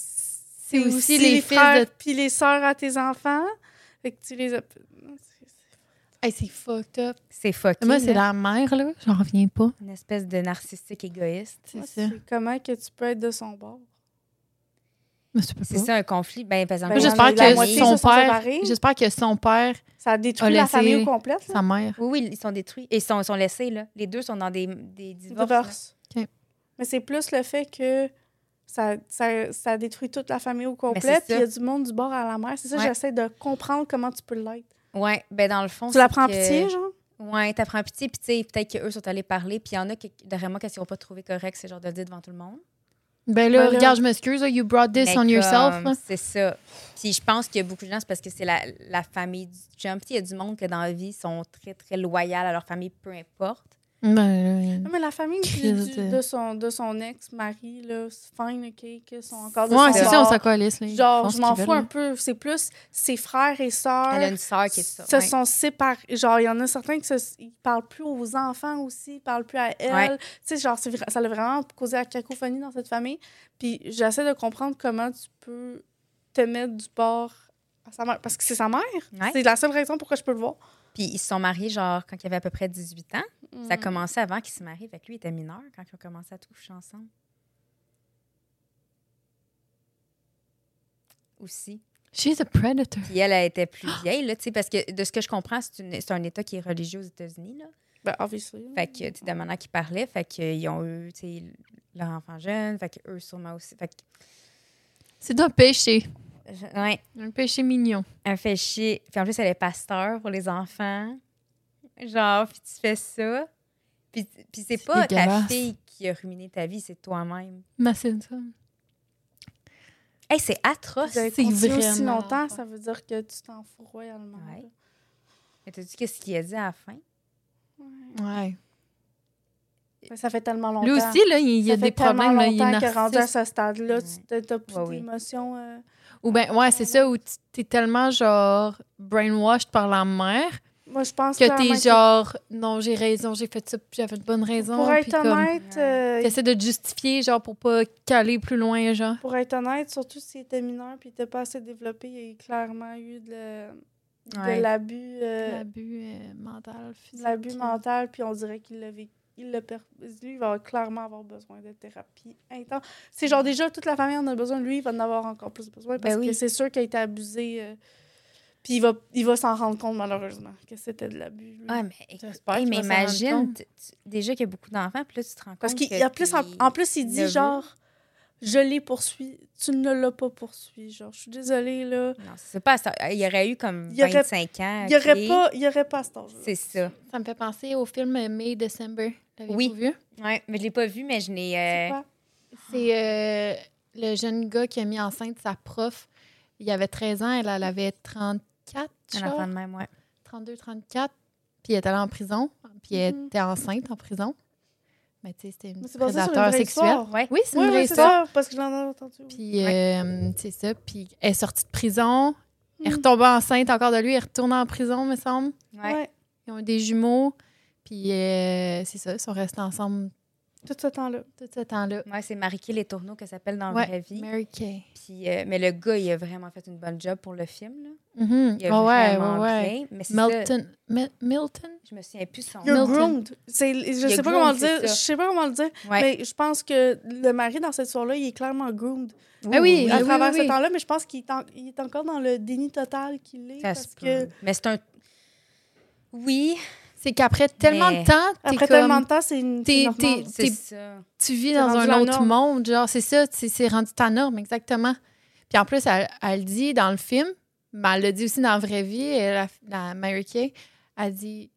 C'est aussi les les fils frères de- puis les sœurs à tes enfants. Fait que tu les appelles. Hey, c'est fucked up. C'est fucké. Moi, c'est la mère, là. J'en reviens pas. Une espèce de narcissique égoïste. C'est ça. Comment que tu peux être de son bord? C'est ça, un conflit. Ben, par exemple, Ben, j'espère que son père. J'espère que son père, Ça a détruit A la famille au complète. là? sa mère. Oui, oui, ils sont détruits. Et ils sont, sont laissés, là. Les deux sont dans des, des divorces. Mais c'est plus le fait que ça, ça, ça détruit toute la famille au complet. c'est Puis il y a du monde du bord à la mer. C'est ça, Ouais. j'essaie de comprendre comment tu peux l'être. Ouais, ben, dans le fond. Tu la c'est prends en que- pitié, genre? Ouais, t'apprends pitié. Puis, tu sais, peut-être qu'eux sont allés parler. Puis, il y en a qui, derrière moi, qu'est-ce qu'ils n'ont pas trouvé correct, c'est genre de le dire devant tout le monde. Ben là, regarde, je m'excuse, là, you brought this Mais on yourself. comme. C'est ça. Puis je pense qu'il y a beaucoup de gens, c'est parce que c'est la, la famille du chum. Puis il y a du monde que dans la vie sont très, très loyales à leur famille, peu importe. Ben Non, mais la famille du- du- de- de son, de son ex-mari, là, c'est fine, OK, qu'ils sont encore de Ouais, c'est ça, on Genre, je m'en fous un peu. C'est plus ses frères et sœurs Elle a une sœur qui est ça. se ouais. sont séparés. Genre, il y en a certains qui se, ils parlent plus aux enfants aussi, ils parlent plus à elle. Ouais. Tu sais, genre, ça a vraiment causé la cacophonie dans cette famille. Puis j'essaie de comprendre comment tu peux te mettre du bord à sa mère. Parce que c'est sa mère. Ouais. C'est la seule raison pourquoi je peux le voir. Puis ils se sont mariés, genre, quand il avait à peu près 18 ans. Ça a Mm. commencé avant qu'ils se marient. Fait que lui, il était mineur quand ils ont commencé à coucher ensemble. Aussi. She's a predator. Puis elle, elle était plus (gasps) vieille, là, tu sais, parce que de ce que je comprends, c'est un État qui est religieux aux États-Unis, là. Ben, obviously. Fait que, tu sais, de manière qu'ils parlaient, fait qu'ils ont eu, tu sais, leur enfant jeune, fait qu'eux, sûrement aussi. Fait que, C'est un péché. Je- ouais, Un péché mignon. fait chier. Puis en plus, elle est pasteur pour les enfants. Genre, puis tu fais ça. Puis, puis c'est pas ta fille qui a ruiné ta vie, c'est toi-même. Mais c'est ça. Hey, c'est atroce. C'est continué aussi vraiment longtemps, ça veut dire que tu t'en fous royalement. Ouais. Mais t'as dit qu'est-ce qu'il a dit à la fin? Ouais. Mais ça fait tellement longtemps. Lui aussi, là, il y a Ça des problèmes. Là, il est rendu à ce stade-là, Ouais. tu t'as plus Ouais, euh, Ou ben, ouais, c'est ça, où tu- t'es tellement, genre, brainwashed par la mère Moi, je pense que t'es genre, non, j'ai raison, j'ai fait ça, puis j'avais une bonne raison. Pour être comme, honnête, euh, T'essaies de te justifier, genre, pour pas caler plus loin, genre. pour être honnête, surtout s'il était mineur puis n'était pas assez développé, il y a clairement eu de, de Ouais. l'abus euh, L'abus euh, mental, de physique. l'abus mental, puis on dirait qu'il l'a vécu. Il per- Lui, il va clairement avoir besoin de thérapie intense. C'est genre déjà, toute la famille en a besoin. Lui, il va en avoir encore plus besoin parce Ben oui. que c'est sûr qu'il a été abusé. euh, puis il va, il va s'en rendre compte, malheureusement, que c'était de l'abus. Ah, mais, hey, imagine, déjà qu'il y a beaucoup d'enfants, puis là, tu te rends compte Parce qu'il y a plus en, plus, il dit genre, je l'ai poursuivi, tu ne l'as pas poursuivi. Genre, je suis désolée, là. Non, c'est pas ça. Il y aurait eu comme Il y aurait- 25 ans. Il n'y aurait, pas- il y aurait pas cet âge C'est ça. Ça me fait penser au film May December. L'avez-vous Oui. vu? Ouais, mais je l'ai pas vu, mais je n'ai. euh, C'est euh, le jeune gars qui a mis enceinte sa prof. Il avait 13 ans, elle, elle avait 34, un enfant de même, ouais. 32, 34. Puis elle était allée en prison. Puis elle Mhm. était enceinte en prison. Mais tu sais, c'était une c'est prédateur vraie sexuel. Ouais. Oui, c'est Oui, une vraie oui, histoire. ça, parce que je l'en ai entendu. Puis euh, c'est ça. Puis elle est sortie de prison. Elle est Mhm. retombée enceinte encore de lui. Elle est retournée en prison, me semble. Ouais, Ils ont eu des jumeaux. Puis euh, c'est ça, ils sont restés ensemble tout ce temps-là. tout ce temps-là. Ouais, c'est Marie-Kay Les Tourneaux qu'elle s'appelle dans Ouais, la vraie vie. Mary Kay. Puis, euh, mais le gars, il a vraiment fait une bonne job pour le film. Là. Mhm. Il a Ah ouais, vraiment ouais, ouais. bien. Mais c'est ça, Milton. Mi- Milton? je me souviens plus son nom. Milton. groomed. Je You're sais pas comment le dire. ça. Je sais pas comment le dire. Ouais. Mais je pense que le mari dans cette histoire-là, il est clairement groomed Ah oui, à oui, travers oui, ce temps-là. Mais je pense qu'il est, en- il est encore dans le déni total qu'il est. Ça parce se que. Mais c'est un. Oui, C'est qu'après tellement Mais- de temps, t'es après comme... tellement de temps, c'est une. t'es- c'est normal. t'es- c'est T'es- ça. tu vis C'est dans rendu un autre norme. monde. Genre, c'est ça, c'est c'est rendu ta norme, exactement. Puis en plus, elle, elle dit dans le film, mais elle le dit aussi dans la vraie vie, elle, la, la Mary Kay, elle dit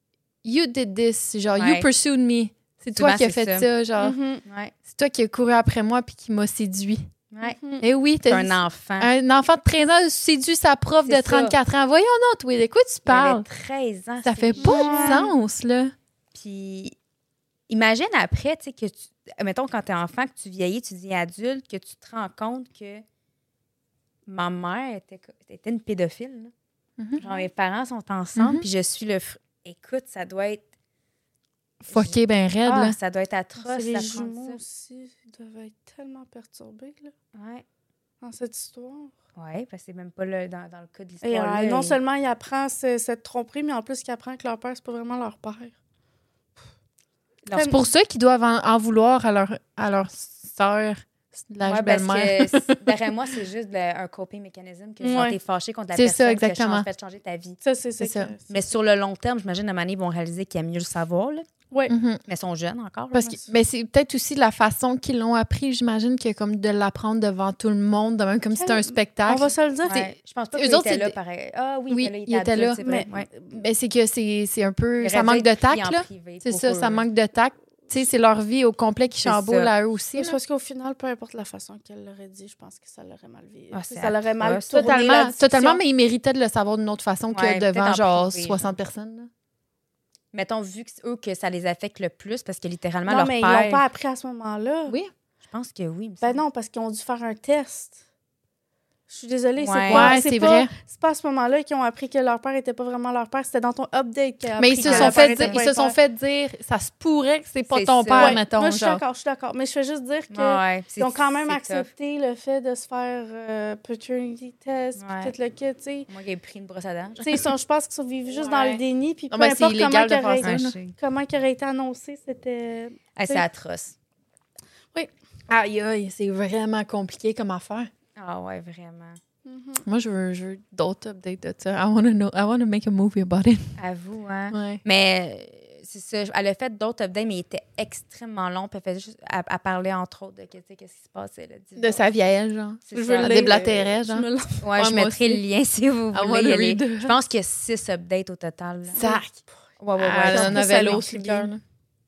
You did this, genre, you pursued me. C'est toi qui as fait ça. ça, genre. Mhm. Ouais. C'est toi qui as couru après moi puis qui m'a séduit. Ouais. Mhm. Eh oui, t'as un enfant. un enfant de 13 ans séduit sa prof de C'est ça. 34 ans. Voyons non, toi, de quoi tu Il avait parles? 13 ans. Ça fait pas de sens, là. Puis imagine après, tu sais, que tu. Mettons, quand t'es enfant, que tu vieillis, tu deviens adulte, que tu te rends compte que ma mère était, était une pédophile. là. Mhm. Genre, mes parents sont ensemble, Mhm. puis je suis le. fr- Écoute, ça doit être. Fucké ben raide, Ah, là. ça doit être atroce. les jumeaux ça. aussi. Doivent être tellement perturbés là, Ouais. dans cette histoire. Ouais, parce que c'est même pas le, dans, dans le cas de Et, l'histoire. euh, non il- seulement il apprend ce- cette tromperie, mais en plus il apprend que leur père, c'est pas vraiment leur père. leur- C'est pour ça qu'ils doivent en, en vouloir à leur, à leur sœur, la Ouais, parce belle-mère. que derrière (laughs) moi, c'est juste le- un coping mécanisme que Ouais. t'es fâché contre la personne ça, qui a exactement. fait changer ta vie. Ça, c'est ça. Mais sur le long terme, j'imagine, à un moment donné, ils vont réaliser qu'il y a mieux le savoir. Là. Ouais. Mhm. Mais ils sont jeunes encore. Parce que ben, c'est peut-être aussi la façon qu'ils l'ont appris, j'imagine, que comme de l'apprendre devant tout le monde, de même comme si c'était un On spectacle. va se le dire. Ouais, je pense pas qu'ils autres, étaient c'est là pareil. Ah oui, Oui, il était là. adulte, mais- ouais. Ben, c'est que c'est c'est un peu. Ça manque de tact, là. C'est ça, eux, ça manque de tact. Tu sais, c'est leur vie au complet qui chamboule à eux aussi. Mais c'est parce qu'au final, peu importe la façon qu'elle l'aurait dit, je pense que ça l'aurait mal vécu. Ah, ça l'aurait mal Totalement, totalement, mais ils méritaient de le savoir d'une autre façon que devant en genre privé, 60 personnes. Mettons, vu que eux que ça les affecte le plus, parce que littéralement, Non, leur mais ils l'ont pas appris à ce moment-là. Oui. Je pense que oui. Ben non, parce qu'ils ont dû faire un test. Je suis désolée, c'est Ouais. pas, Ouais, c'est pas- vrai. C'est pas à ce moment-là qu'ils ont appris que leur père était pas vraiment leur père. C'était dans ton update qu'ils Mais ils se sont fait dire, pas ils se un sont père. fait dire, ça se pourrait que c'est pas ton ça. père, Ouais. mettons. Moi, je suis d'accord, je suis d'accord. Mais je fais juste dire que Ouais, ils ont quand même tough. accepté le fait de se faire euh, paternity test, tout le kit, tu sais. Moi, j'ai pris une brosse à dents. Tu sais, ils sont- je pense qu'ils sont vivent juste dans le déni, puis peu Non, importe comment illégal de qu'il aurait, comment été annoncé, c'était... c'est atroce. Aïe, aïe, c'est vraiment compliqué comme affaire. Ah ouais, vraiment. Mhm. Moi, je veux, je veux d'autres updates de ça. I want to know. I want to make a movie about it. À vous, hein? Ouais. Mais euh, c'est ça. Elle a fait d'autres updates, mais il était extrêmement long. Puis elle faisait juste à, à parler, entre autres, de qu'est-ce qui se passait. Là, De sa vieille, genre. C'est Je ça. veux Elle le- déblatérait, je genre. me Ouais, Ouais, je mettrai aussi. le lien si vous voulez. y aller. Je pense qu'il y a six updates au total. là. Sac. Ouais, ouais, ouais. Elle en en plus, avait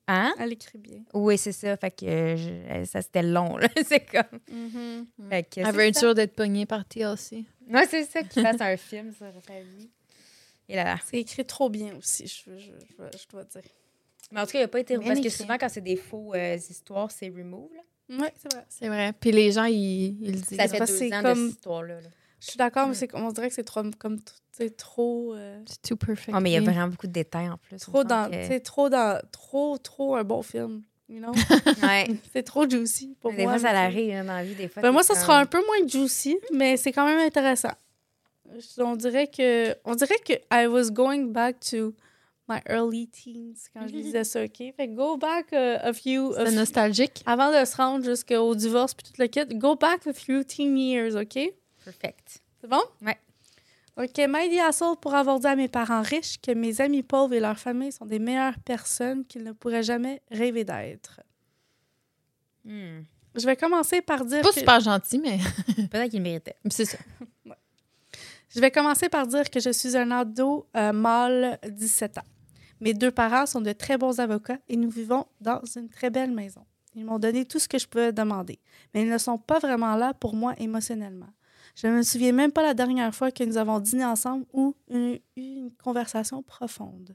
Hein? Elle écrit bien. Oui, c'est ça. Fait que euh, je- ça, c'était long. là. (laughs) c'est comme. Fait que Elle c'est veut être sûre d'être pognée par TLC. Ouais, c'est ça, qu'il fasse (laughs) un film sur sa vie. Et là, là. C'est écrit trop bien aussi, je, je, je, je dois dire. Mais en tout cas, il n'a pas été. Parce que souvent, quand c'est des faux euh, histoires, c'est remove. Là. Oui, c'est vrai. C'est vrai. Puis les gens, ils, ils le disent. Ça fait deux que c'est ans comme- de cette histoire-là. là. Je suis d'accord, mais on dirait que c'est trop, comme, trop... euh, C'est too perfect. Ah, mais il y a me. vraiment beaucoup de détails en plus. trop dans... que- trop dans... Trop, trop un bon film, you know? Ouais. (laughs) c'est trop juicy pour des moi. fois, ça l'arrive hein, dans la vie. Des fois, Ben, moi, ça sera un peu moins juicy, mais c'est quand même intéressant. On dirait que... On dirait que I was going back to my early teens quand je lisais ça, OK? Fait que go back uh, a few... a C'est nostalgique. Avant de se rendre jusqu'au divorce puis tout le kit, go back a few teen years, OK? Perfect. C'est bon? Ouais. OK, Mighty Assault pour avoir dit à mes parents riches que mes amis pauvres et leur famille sont des meilleures personnes qu'ils ne pourraient jamais rêver d'être. Hmm. Je vais commencer par dire Pas que... super gentil, mais (laughs) Peut-être qu'il méritait. c'est ça. (laughs) Je vais commencer par dire que je suis un ado euh, mâle 17 ans. Mes deux parents sont de très bons avocats et nous vivons dans une très belle maison. Ils m'ont donné tout ce que je pouvais demander, mais ils ne sont pas vraiment là pour moi émotionnellement. Je ne me souviens même pas la dernière fois que nous avons dîné ensemble ou eu une conversation profonde.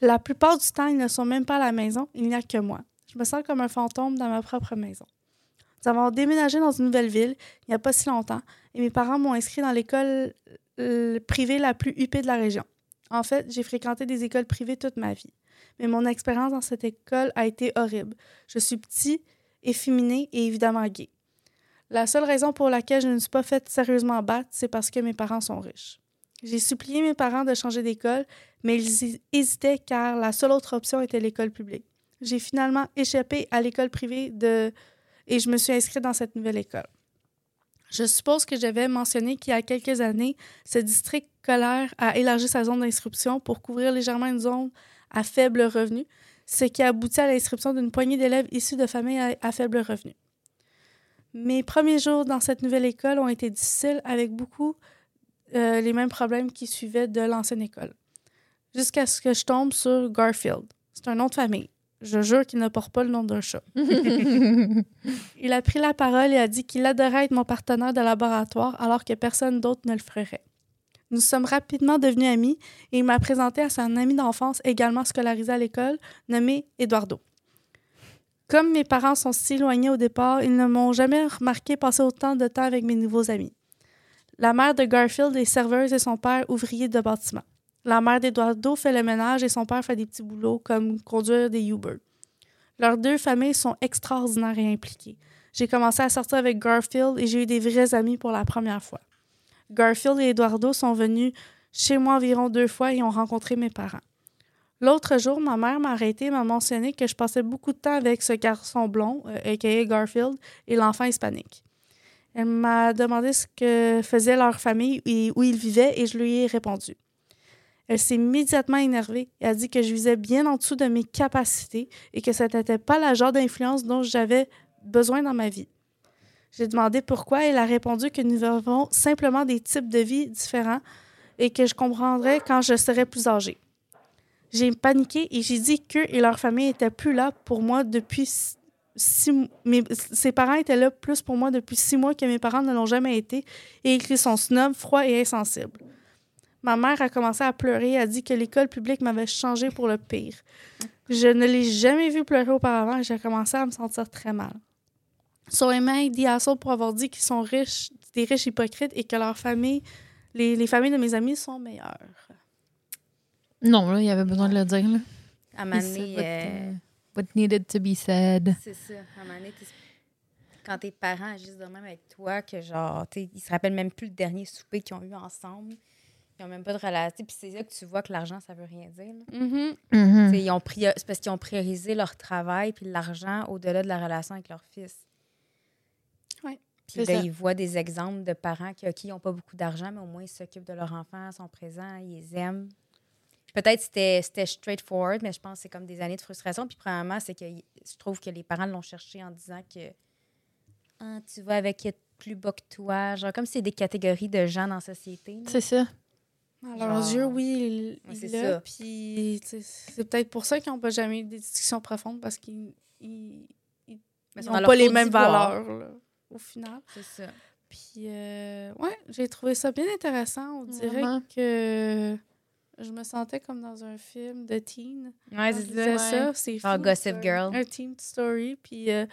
La plupart du temps, ils ne sont même pas à la maison, il n'y a que moi. Je me sens comme un fantôme dans ma propre maison. Nous avons déménagé dans une nouvelle ville il n'y a pas si longtemps et mes parents m'ont inscrit dans l'école euh, privée la plus huppée de la région. En fait, j'ai fréquenté des écoles privées toute ma vie. Mais mon expérience dans cette école a été horrible. Je suis petit, efféminé et évidemment gay. La seule raison pour laquelle je ne suis pas faite sérieusement battre, c'est parce que mes parents sont riches. J'ai supplié mes parents de changer d'école, mais ils hé- hésitaient car la seule autre option était l'école publique. J'ai finalement échappé à l'école privée et je me suis inscrite dans cette nouvelle école. Je suppose que j'avais mentionné qu'il y a quelques années, ce district scolaire a élargi sa zone d'inscription pour couvrir légèrement une zone à faible revenu, ce qui a abouti à l'inscription d'une poignée d'élèves issus de familles à faible revenu. Mes premiers jours dans cette nouvelle école ont été difficiles avec beaucoup euh, les mêmes problèmes qui suivaient de l'ancienne école. Jusqu'à ce que je tombe sur Garfield. C'est un nom de famille. Je jure qu'il ne porte pas le nom d'un chat. (laughs) Il a pris la parole et a dit qu'il adorait être mon partenaire de laboratoire alors que personne d'autre ne le ferait. Nous sommes rapidement devenus amis et il m'a présenté à son ami d'enfance également scolarisé à l'école, nommé Eduardo. Comme mes parents sont si éloignés au départ, ils ne m'ont jamais remarqué passer autant de temps avec mes nouveaux amis. La mère de Garfield est serveuse et son père ouvrier de bâtiment. La mère d'Eduardo fait le ménage et son père fait des petits boulots comme conduire des Uber. Leurs deux familles sont extraordinaires et impliquées. J'ai commencé à sortir avec Garfield et j'ai eu des vrais amis pour la première fois. Garfield et Eduardo sont venus chez moi environ deux fois et ont rencontré mes parents. L'autre jour, ma mère m'a arrêté et m'a mentionné que je passais beaucoup de temps avec ce garçon blond, euh, a.k.a. Garfield, et l'enfant hispanique. Elle m'a demandé ce que faisait leur famille et où ils vivaient et je lui ai répondu. Elle s'est immédiatement énervée et a dit que je visais bien en dessous de mes capacités et que ce n'était pas la genre d'influence dont j'avais besoin dans ma vie. J'ai demandé pourquoi et elle a répondu que nous avons simplement des types de vie différents et que je comprendrais quand je serais plus âgée. J'ai paniqué et j'ai dit qu'eux et leur famille étaient plus là pour moi depuis six mois. Ses parents étaient là plus pour moi depuis six mois que mes parents ne l'ont jamais été et qu'ils sont snobs, froids et insensibles. Ma mère a commencé à pleurer et a dit que l'école publique m'avait changé pour le pire. Je ne l'ai jamais vu pleurer auparavant et j'ai commencé à me sentir très mal. So Emma dit à ça pour avoir dit qu'ils sont riches, des riches hypocrites et que leur famille, les, les familles de mes amis sont meilleures. Non, là, il y avait besoin de le dire. Là. À un He moment said donné, what, euh, uh, what needed to be said. c'est ça. À un moment donné, t'es- quand tes parents agissent de même avec toi, que genre, ils se rappellent même plus le dernier souper qu'ils ont eu ensemble. Ils n'ont même pas de relation. Puis c'est là que tu vois que l'argent, ça veut rien dire. là. Mm-hmm. Mhm. Ils ont prior- C'est parce qu'ils ont priorisé leur travail puis l'argent au-delà de la relation avec leur fils. Ouais, Puis c'est ben, ils voient des exemples de parents qui, qui n'ont pas beaucoup d'argent, mais au moins ils s'occupent de leur enfant, sont présents, ils les aiment. Peut-être que c'était c'était straightforward, mais je pense que c'est comme des années de frustration. Puis premièrement, c'est que je trouve que les parents l'ont cherché en disant que Ah, tu vas avec plus bas que toi. Genre comme c'est des catégories de gens dans la société. là. C'est ça. À leurs Genre- yeux, oui, il, Ouais, il c'est l'a. ça. Puis c'est peut-être pour ça qu'ils n'ont pas jamais eu des discussions profondes parce qu'ils ils, ils n'ont pas les mêmes valeurs là, au final. C'est ça. Puis, euh, ouais, j'ai trouvé ça bien intéressant. On dirait Vraiment. que je me sentais comme dans un film de teen. Ouais, c'est ça. c'est Gossip un- Girl. Un teen story. Puis, euh,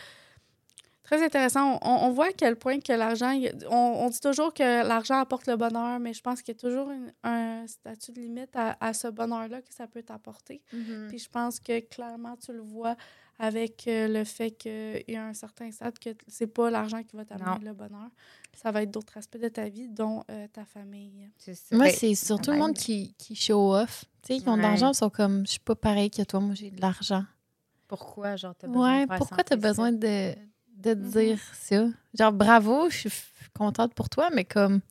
très intéressant. On, on voit à quel point que l'argent. On, on dit toujours que l'argent apporte le bonheur, mais je pense qu'il y a toujours une- un statut de limite à, à ce bonheur-là que ça peut t'apporter. Puis je pense que clairement, tu le vois avec euh, le fait qu'il y a un certain stade que c'est pas l'argent qui va t'amener le bonheur. Ça va être d'autres aspects de ta vie, dont euh, ta famille. Ça. Moi, Ben, c'est surtout le ben, monde qui, qui show off. Tu sais, qui ont de l'argent, ils sont comme, je suis pas pareil que toi, moi, j'ai de l'argent. Pourquoi, genre, t'as besoin Ouais, de pourquoi t'as besoin de, de Mhm. dire ça? Genre, bravo, je suis contente pour toi, mais comme.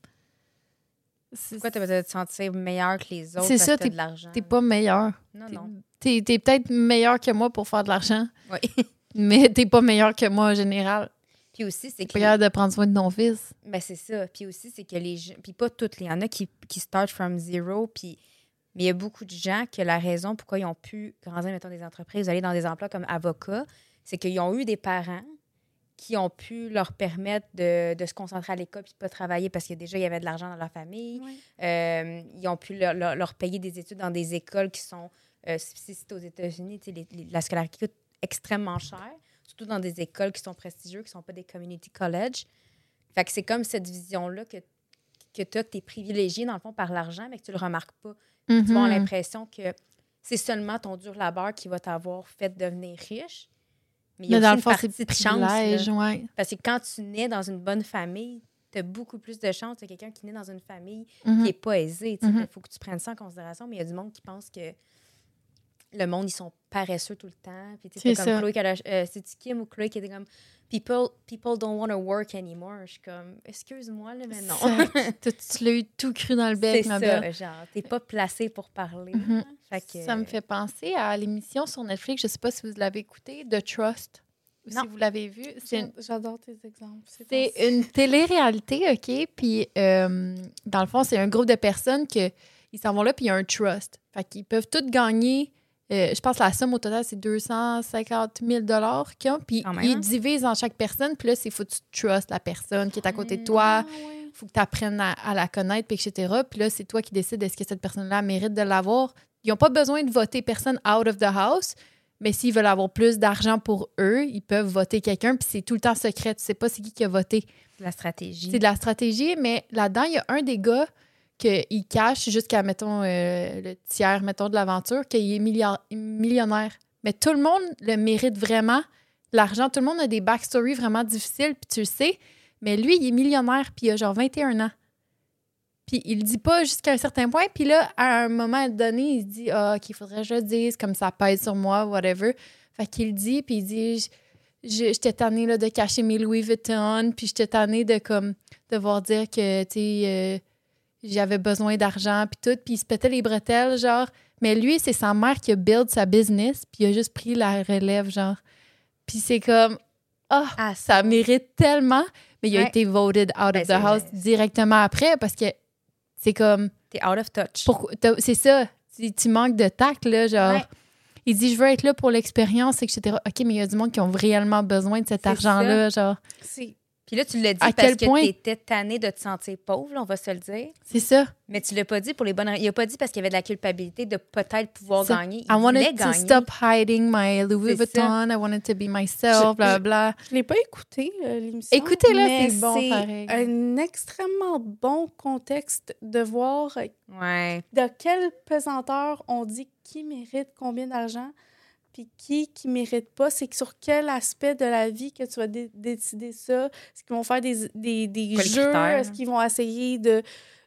Pourquoi besoin de te sentir meilleur que les autres C'est parce ça, que t'as de l'argent? T'es pas meilleur. Non, non. T'es t'es peut-être meilleur que moi pour faire de l'argent, Oui. (laughs) mais t'es pas meilleur que moi en général. Puis aussi, c'est que... pas de prendre soin de ton fils. Ben, c'est ça. Puis aussi, c'est que les gens... Puis pas toutes. Il y en a qui, qui start from zero, puis... Mais il y a beaucoup de gens que la raison pourquoi ils ont pu grandir, mettons, des entreprises, aller dans des emplois comme avocat, c'est qu'ils ont eu des parents qui ont pu leur permettre de, de se concentrer à l'école puis de pas travailler parce que déjà, il y avait de l'argent dans leur famille. Euh, ils ont pu leur, leur- leur payer des études dans des écoles qui sont, euh, si c'est aux États-Unis, tu la scolarité coûte extrêmement cher, surtout dans des écoles qui sont prestigieuses, qui ne sont pas des community college. Fait que c'est comme cette vision-là que, que tu as, que tu es privilégié, dans le fond, par l'argent, mais que tu le remarques pas. Tu vas avoir Mhm. l'impression que c'est seulement ton dur labeur qui va t'avoir fait devenir riche. Mais il y a aussi le une fond, c'est partie de chance. ouais. Parce que quand tu nais dans une bonne famille, tu as beaucoup plus de chance que quelqu'un qui naît dans une famille Mhm. qui n'est pas aisée. Il Mhm. faut que tu prennes ça en considération, mais il y a du monde qui pense que le monde, ils sont paresseux tout le temps. Puis, tu sais, C'est comme. Chloé, euh, c'est-tu Kim ou Chloé qui était comme People, people don't want to work anymore. Je suis comme, excuse-moi, là, mais non. Ça, (laughs) tu tu l'as eu tout cru dans le bec, c'est ma ça, belle? genre, t'es pas placé pour parler. Mhm. que, Ça me fait penser à l'émission sur Netflix, je sais pas si vous l'avez écouté, The Trust. Ou Non. si vous l'avez vu. C'est une, J'adore tes exemples. c'est une télé-réalité, OK? Puis, euh, dans le fond, c'est un groupe de personnes que ils s'en vont là, puis il y a un trust. Fait qu'ils peuvent tous gagner euh, je pense que la somme au total, c'est 250 000 qu'ils ont. Puis ils hein? divisent en chaque personne. Puis là, c'est faut que tu trustes la personne qui est à côté de Mm. toi. faut que tu apprennes à, à la connaître, puis etc. Puis là, c'est toi qui décides est-ce que cette personne-là mérite de l'avoir. Ils n'ont pas besoin de voter personne out of the house, mais s'ils veulent avoir plus d'argent pour eux, ils peuvent voter quelqu'un, puis c'est tout le temps secret. Tu sais pas c'est qui qui a voté. C'est la stratégie. C'est de la stratégie, mais là-dedans, il y a un des gars qu'il cache jusqu'à, mettons, euh, le tiers, mettons, de l'aventure, qu'il est millionnaire. Mais tout le monde le mérite vraiment, l'argent. Tout le monde a des backstories vraiment difficiles, puis tu le sais. Mais lui, il est millionnaire, puis il a genre 21 ans. Puis il dit pas jusqu'à un certain point. Puis là, à un moment donné, il se dit Ah, OK, il faudrait que je le dise, comme ça pèse sur moi, whatever. Fait qu'il dit, puis il dit J'étais tannée là, de cacher mes Louis Vuitton, puis j'étais tannée de comme devoir dire que, tu sais, euh, j'avais besoin d'argent, puis tout. Puis il se pétait les bretelles, genre. Mais lui, c'est sa mère qui a build sa business, puis il a juste pris la relève, genre. Puis c'est comme, ah, Ah, ça mérite tellement. Mais il a Ouais. été voted out Ben, of the c'est- house directement après parce que c'est comme, T'es out of touch. c'est ça, tu, tu manques de tact, là, genre. Ouais. Il dit, je veux être là pour l'expérience, etc. OK, mais il y a du monde qui ont réellement besoin de cet argent-là, genre. C'est Puis là, tu l'as dit À parce quel que point- t'étais tanné de te sentir pauvre, là, on va se le dire. C'est ça. Mais tu l'as pas dit pour les bonnes raisons. Il a pas dit parce qu'il y avait de la culpabilité de peut-être pouvoir Ça. gagner. Il I wanted to gagner. stop hiding my Louis ça. Vuitton. I wanted to be myself, Je- bla bla. Je l'ai pas écouté, euh, l'émission. Écoutez-la, mais c'est bon, pareil. un extrêmement bon contexte de voir Ouais. de quelle pesanteur on dit qui mérite combien d'argent, puis qui qui mérite pas. C'est que sur quel aspect de la vie que tu vas dé- décider ça? Est-ce qu'ils vont faire des, des, des jeux? Est-ce qu'ils vont essayer de,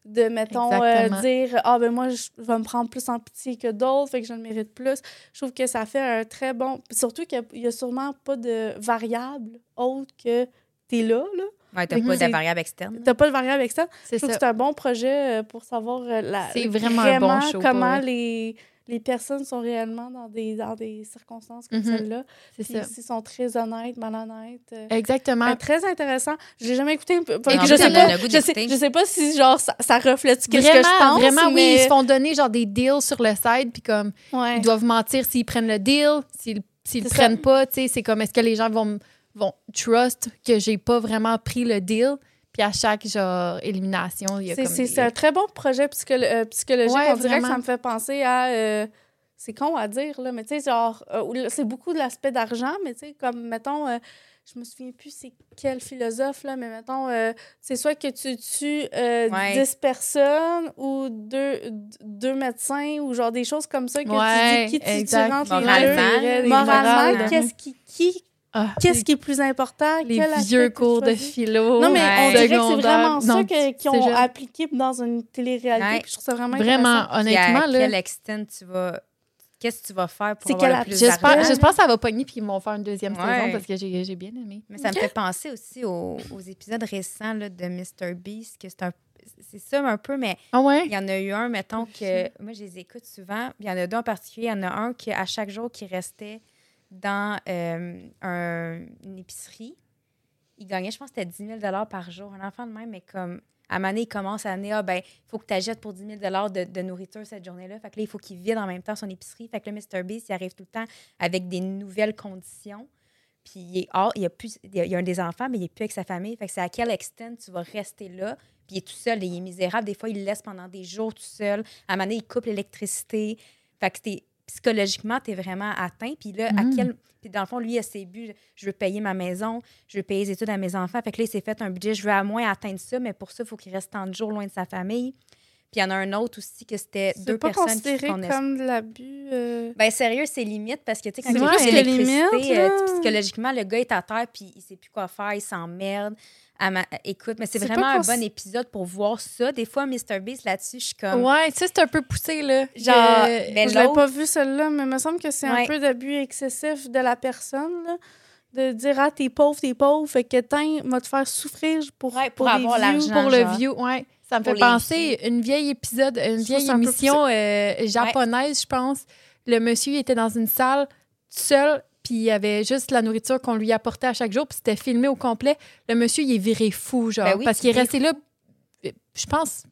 de mettons, euh, dire « Ah, ben moi, je vais me prendre plus en pitié que d'autres, fait que je le mérite plus. » Je trouve que ça fait un très bon... Surtout qu'il n'y a, sûrement pas de variable autre que t'es là, là. Ouais, t'as pas de variable externe. T'as pas de variable externe. C'est Je trouve ça. que c'est un bon projet euh, pour savoir euh, la, vraiment bon show, comment les, les personnes sont réellement dans des, dans des circonstances comme Mhm. celle-là. C'est ça. s'ils sont très honnêtes, malhonnêtes. euh, Exactement. euh, très intéressant. Je l'ai jamais écouté. Pas- en je, sais pas, je, sais, je sais pas si genre ça, ça reflète ce que, ce vraiment, que je pense. vraiment, oui, mais... ils se font donner genre des deals sur le site, puis comme Ouais. ils doivent mentir s'ils prennent le deal, s'ils le prennent ça. pas, c'est comme est-ce que les gens vont vont trust que j'ai pas vraiment pris le deal, puis à chaque genre élimination, il y a comme c'est- des- un très bon projet psycholo- euh, psychologique. Ouais, On dirait que ça me fait penser à. euh, c'est con à dire, là, mais tu sais, genre, euh, c'est beaucoup de l'aspect d'argent, mais tu sais, comme, mettons, euh, je me souviens plus c'est quel philosophe, là, mais mettons, euh, c'est soit que tu tues Ouais. 10 personnes ou deux, deux médecins ou genre des choses comme ça que Ouais, tu dis qui tu, rentres les Moralement, Moralement, morales. qu'est-ce qui, qui, Ah, qu'est-ce qui est plus important? les vieux cours de philo. Non, mais Ouais. on dirait que c'est vraiment ça qu'ils ont c'est juste- appliqué dans une télé-réalité. Ouais. puis Je trouve ça vraiment Vraiment, intéressant. Puis à honnêtement, là. quel extent tu vas. Qu'est-ce que tu vas faire pour C'est avoir le plus J'espère, d'argent? j'espère que ça va pogner puis ils vont faire une deuxième Ouais. saison parce que j'ai, bien aimé. Mais ça me fait penser aussi aux, aux épisodes récents là, de Mr. Beast, que c'est un c'est ça un peu, mais Ah ouais? il y en a eu un, mettons, que moi, je les écoute souvent. Il y en a deux en particulier. Il y en a un qui, à chaque jour, qui restait dans euh, un- une épicerie. Il gagnait, je pense, c'était 10 000 par jour. Un enfant de même, mais comme à il commence à amener, ah ben, il faut que tu achètes pour 10 000 de, de nourriture cette journée-là. Fait que là, il faut qu'il vide en même temps son épicerie. Fait que là, Mr. Beast, il arrive tout le temps avec des nouvelles conditions. Puis il est hors, il a, plus, il a, a un des enfants, mais il est plus avec sa famille. Fait que c'est à quel extent tu vas rester là? Puis il est tout seul, il est misérable. Des fois, il le laisse pendant des jours tout seul. À donné, il coupe l'électricité. Fait que psychologiquement, tu es vraiment atteint. Puis là, à Mhm. quel. Puis dans le fond, lui, il a ses buts. Je veux payer ma maison, je veux payer les études à mes enfants. Fait que là, il s'est fait un budget. Je veux à moins atteindre ça, mais pour ça, il faut qu'il reste tant de jours loin de sa famille. Puis il y en a un autre aussi que c'était deux pas personnes qui se considéré connaissent comme de l'abus. euh, ben sérieux, c'est limite parce que tu sais quand C'est il y a limite, euh, psychologiquement le gars est à terre puis il sait plus quoi faire, il s'emmerde. À ma- Écoute, mais c'est vraiment un bon épisode pour voir ça. Des fois, Mr. Beast là-dessus, je suis comme Ouais, ça, c'est un peu poussé, là. Genre, Que- ben, je l'ai pas vu celle-là, mais il me semble que c'est Ouais. un peu d'abus excessif de la personne. là, de dire Ah, t'es pauvre, t'es pauvre, fait que tiens, va te faire souffrir pour, Ouais, pour avoir l'argent. pour le genre. view, ouais. Ça me Pour fait penser une vieille épisode, une vieille émission euh, japonaise, je pense. Le monsieur il était dans une salle seul, puis il y avait juste la nourriture qu'on lui apportait à chaque jour, puis c'était filmé au complet. Le monsieur, il est viré fou, genre, Ben oui, parce qu'il est resté là, je pense,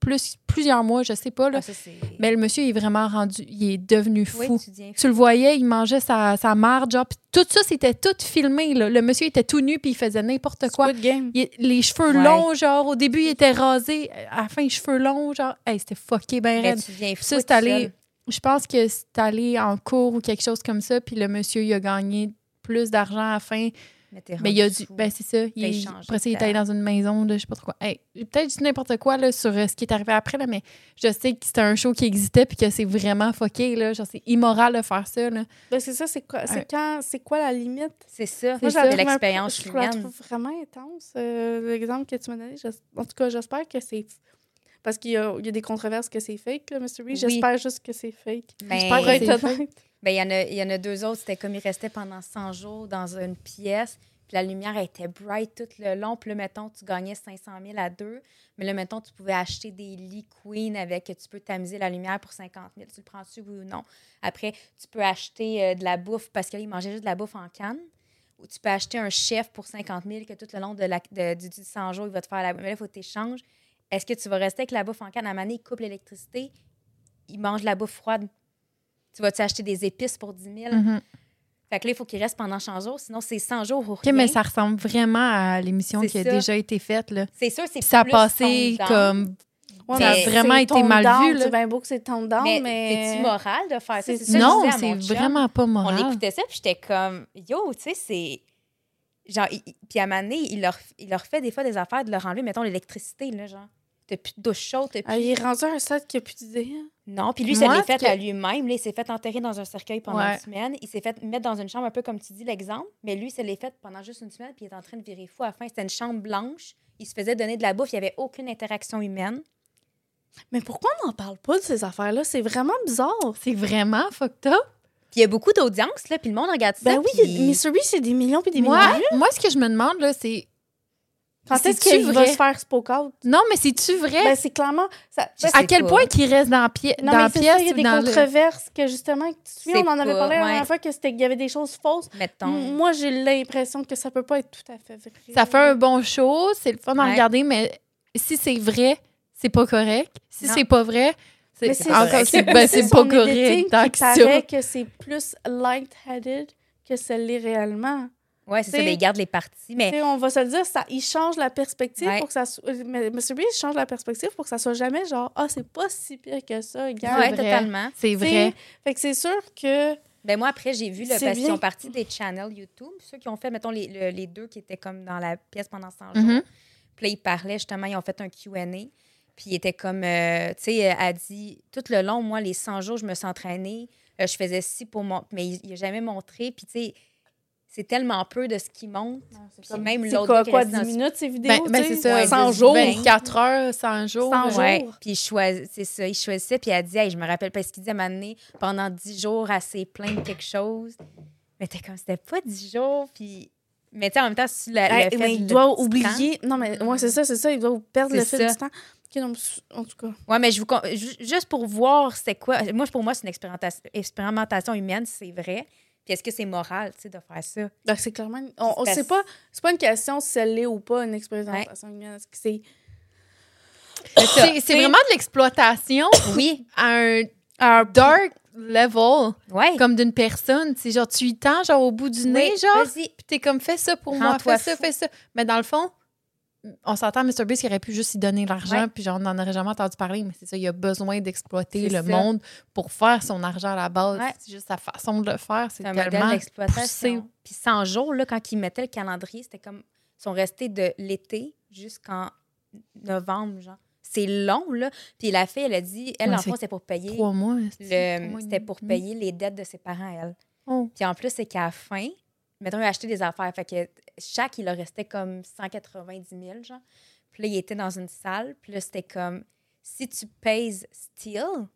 plus, plusieurs mois, je sais pas. Là. Ah, ça, Mais le monsieur il est vraiment rendu, il est devenu fou. tu le voyais, il mangeait sa, sa marde, genre, puis tout ça, c'était tout filmé. Là. Le monsieur était tout nu, puis il faisait n'importe quoi. Squid Game. Il- les cheveux Ouais. longs, genre, au début, il était rasé. À la fin, les cheveux longs, genre, hey, c'était fucké ben Mais raide. tu deviens fou. Ça, c'est tout allé. Je pense que c'est allé en cours ou quelque chose comme ça, puis le monsieur, il a gagné plus d'argent à la fin. Mais, t'es Mais il a dû. Ben, c'est ça. Il, échangé après ça, il est allé dans une maison de je sais pas trop quoi. Hey, j'ai peut-être dit n'importe quoi là, sur euh, ce qui est arrivé après, là, mais je sais que c'était un show qui existait puis que c'est vraiment fucké. Là, genre, c'est immoral de faire ça. Là. Ben, c'est ça, c'est quoi, c'est quand, c'est quoi la limite? C'est ça. Moi, C'est l'expérience Je la trouve vraiment intense. euh, L'exemple que tu m'as donné, en tout cas, j'espère que c'est. Parce qu'il y a, il y a des controverses que c'est fake, là, Mystery. Oui. J'espère juste que c'est fake. Ben, J'espère être c'est honnête. Ben, il y, en a- il y en a deux autres, c'était comme ils restaient pendant 100 jours dans une pièce, puis la lumière était bright tout le long, puis là, mettons, tu gagnais 500 000 à deux, mais là, mettons, tu pouvais acheter des lits Queen avec, tu peux tamiser la lumière pour 50 000. Tu le prends-tu, oui ou non? Après, tu peux acheter euh, de la bouffe, parce qu'ils mangeaient juste de la bouffe en canne, ou tu peux acheter un chef pour 50 000 que tout le long de la, de- du, du 100 jours, il va te faire la Mais là, il faut que tu échanges. Est-ce que tu vas rester avec la bouffe en canne? À il coupe l'électricité, il mange la bouffe froide. Tu vas-tu acheter des épices pour 10 000? Mhm. Fait que là, il faut qu'il reste pendant 100 jours, sinon c'est 100 jours ou OK, rien. mais ça ressemble vraiment à l'émission C'est qui a déjà été faite. Là. C'est sûr, c'est ça a passé comme. Ouais, Ça a vraiment été mal down, vu, là. C'est bien beau que c'est down, Mais, mais. c'est-tu moral de faire ça? Ça Non, c'est vraiment pas On moral. écoutait ça, puis j'étais comme, yo, tu sais, c'est. Genre, il- puis à un moment donné, il leur, il leur fait des fois des affaires de leur enlever, mettons, l'électricité, là, genre. T'as plus de douche chaude, t'as plus. Ah, il est rendu à un stade qui a plus d'idées. hein. Non, puis lui, ça Moi, l'est fait que- à lui-même. Là, il s'est fait enterrer dans un cercueil pendant Ouais. une semaine. Il s'est fait mettre dans une chambre, un peu comme tu dis l'exemple. Mais lui, ça l'est fait pendant juste une semaine, puis il est en train de virer fou. À la fin, c'était une chambre blanche. Il se faisait donner de la bouffe. Il n'y avait aucune interaction humaine. Mais pourquoi on n'en parle pas de ces affaires-là? C'est vraiment bizarre. C'est vraiment fucked up. Puis il y a beaucoup d'audience, là, puis le monde regarde ça. Ben oui, puis- Mystery, c'est des millions puis des Moi, millions. de vues. moi, ce que je me demande, là, c'est. Quand est-ce qu'il va se faire spoke out? Non, mais c'est-tu vrai? Ben, c'est clairement. Ça, Je à quel pas. point qu'il reste dans, la pi- non, dans mais pièce ça, il y a des le. controverses que justement, tu te souviens, on en avait parlé la dernière fois qu'il y avait des choses fausses. Mettons. Moi, j'ai l'impression que ça peut pas être tout à fait vrai. Ça fait un bon show, c'est le fun à Ouais. regarder, mais si c'est vrai, c'est pas correct. Si c'est pas vrai, c'est (laughs) ben, pas correct. ça. paraît que c'est plus light-headed que ce l'est réellement. Ouais, c'est ça, mais il garde les parties. Mais on va se le dire, ça, il change la perspective Ouais. pour que ça soit. Mais Mr. Beast change la perspective pour que ça soit jamais genre, ah, c'est pas si pire que ça, regarde. vrai. totalement. C'est vrai. Fait que c'est sûr que. Ben moi, après, j'ai vu, le, parce qu'ils ont parti des channels YouTube, ceux qui ont fait, mettons, les, le- les deux qui étaient comme dans la pièce pendant 100 jours. Mhm. Puis là, ils parlaient, justement, ils ont fait un Q&A. Puis il était comme, euh, tu sais, elle a dit, tout le long, moi, les 100 jours, je me suis entraînée, euh, je faisais ci pour mon... Mais il n'a jamais montré. Puis, tu sais, c'est tellement peu de ce qu'il montre. Puis même C'est l'autre quoi, qui quoi reste 10 dans- minutes, ces vidéos? Ben, ben, tu sais? c'est ça. Ouais, 100 10, jours. 20. 4 heures, 100 jours. 100 là. jours. Ouais. Puis c'est ça, il choisissait. Puis elle dit, hey, je me rappelle parce qu'il disait à un moment donné, pendant 10 jours, elle s'est plainte de quelque chose. Mais t'es comme, c'était pas 10 jours. Puis. Mais tu sais, en même temps, si tu la, Hey, le fait mais il doit oublier. Non, mais ouais, c'est ça, c'est ça. Il doit perdre le C'est fil du temps. Non, en tout cas. Ouais, mais je vous juste pour voir c'est quoi. Moi, pour moi, c'est une expérimentation, expérimentation humaine, c'est vrai. Puis est-ce que c'est moral, tu sais, de faire ça? Ben, c'est clairement. On, on Parce- sait pas. C'est pas une question si elle l'est ou pas, une expérimentation humaine. C'est. C'est ça. C'est c'est vraiment de l'exploitation (coughs) Oui. à un dark level, Ouais. comme d'une personne. C'est genre, tu y tends, genre, au bout du nez, genre, vas-y. puis t'es comme, fais ça pour moi, fais ça, fais ça. Mais dans le fond, on s'entend, Mr. Beast, il aurait pu juste y donner l'argent, Ouais. puis genre, on n'en aurait jamais entendu parler, mais c'est ça, il a besoin d'exploiter le ça. monde pour faire son argent à la base. Ouais. C'est juste sa façon de le faire, c'est tellement poussé. Puis 100 jours, là, quand ils mettaient le calendrier, c'était comme. Ils sont restés de l'été jusqu'en novembre, genre. C'est long, là. Puis la fille, elle a dit, elle, Ouais, en c'est fond, c'était pour payer. Trois mois. C'était pour payer les dettes de ses parents, elle. Oh. Puis en plus, c'est qu'à la fin, mettons, il a acheté des affaires. Fait que chaque, il leur restait comme 190 000, genre. Puis là, il était dans une salle. Puis là, c'était comme, si tu pèses Steel,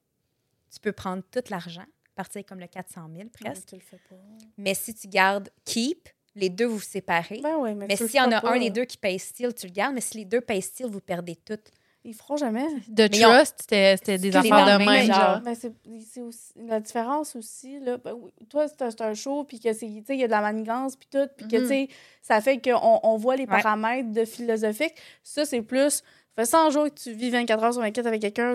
tu peux prendre tout l'argent, partir comme le 400 000 presque. tu le fais pas. Mais si tu gardes Keep, les deux, vous séparez. Ben ouais, mais, s'il y en a pas. un des deux qui paye Steel, tu le gardes. Mais si les deux payent Steel, vous perdez tout. Ils feront jamais. Mais ont- Trust, c'était c'était des affaires de même, genre. Ben, c'est c'est aussi la différence aussi là ben toi c'est un- show puis que c'est tu sais il y a de la manigance puis tout puis que Mhm. tu sais ça fait qu'on on voit les Ouais. paramètres de philosophique ça c'est plus fait 100 jours que tu vis 24 heures sur 24 avec quelqu'un,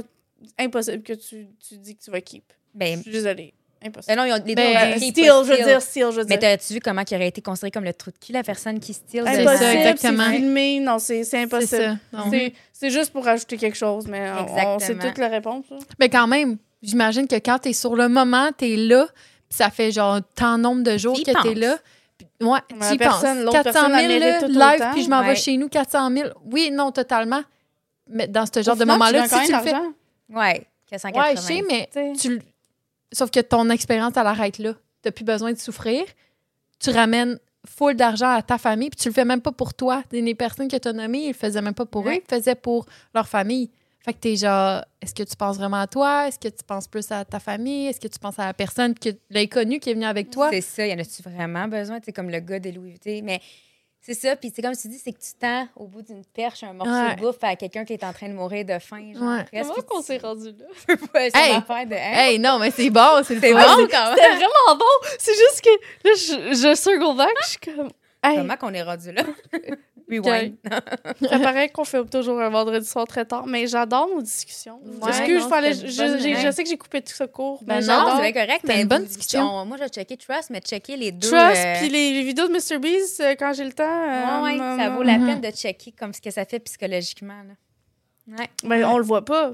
impossible que tu, tu dis que tu vas keep. Ben, Je suis désolée. Impossible. ben non, ils ont, les deux Ben, steal, pas je veux dire, steal, je veux Mais dire. t'as-tu vu comment il aurait été considéré comme le trou de cul, la personne qui steal? C'est Impossible, ça, c'est exactement. filmé. Non, c'est impossible. C'est c'est juste pour ajouter quelque chose, mais on- on sait toute la réponse. là. Mais quand même, j'imagine que quand tu es sur le moment, tu es là, puis ça fait genre tant nombre de jours que tu es penses. là. Ouais, Mais tu y penses. l'autre 400 personne, 000 elle mérite là, tout live, puis je m'en vais chez nous, 400 000. Oui, non, totalement. Mais dans ce genre de moment-là, si tu le fais. Ouais, 480. Ouais, je sais, mais T'sais. tu le- Sauf que ton expérience, elle arrête là. Tu plus besoin de souffrir. Tu ramènes full d'argent à ta famille, puis tu le fais même pas pour toi. Les personnes que tu as nommées, ils le faisaient même pas pour eux, ils le faisaient pour leur famille. Fait que t'es genre, est-ce que tu penses vraiment à toi? Est-ce que tu penses plus à ta famille? Est-ce que tu penses à la personne, que l'inconnu qui est venu avec toi? C'est ça, y en a-tu vraiment besoin? C'est comme le gars de Louis Vuitton. Mais c'est ça, puis c'est comme tu dis, c'est que tu tends au bout d'une perche un morceau Ouais. de bouffe à quelqu'un qui est en train de mourir de faim. Genre, Ouais. presque, Comment qu'on tu- s'est rendu là? (laughs) Ouais, c'est Hey! de. Hey, non, mais c'est bon, c'est C'est bon quand même! C'était vraiment bon! C'est juste que là, je, je circle back, je suis comme. Hey, Comment qu'on est rendu là? (laughs) Rewind. (laughs) ça paraît qu'on fait toujours un vendredi soir très tard, mais j'adore nos discussions. Ouais, Excuse, non, fallait, je, je ouais. sais que j'ai coupé tout ça court, Ben mais non, c'est correct, mais une bonne discussion. on- moi, j'ai checké Trust, mais checker les deux. Trust, euh, puis les, les vidéos de Mr. Beast, euh, quand j'ai le temps. euh, ouais, ouais, euh, ça vaut euh, la peine de checker comme ce que ça fait psychologiquement. Là. Ouais. Ben, on le voit pas.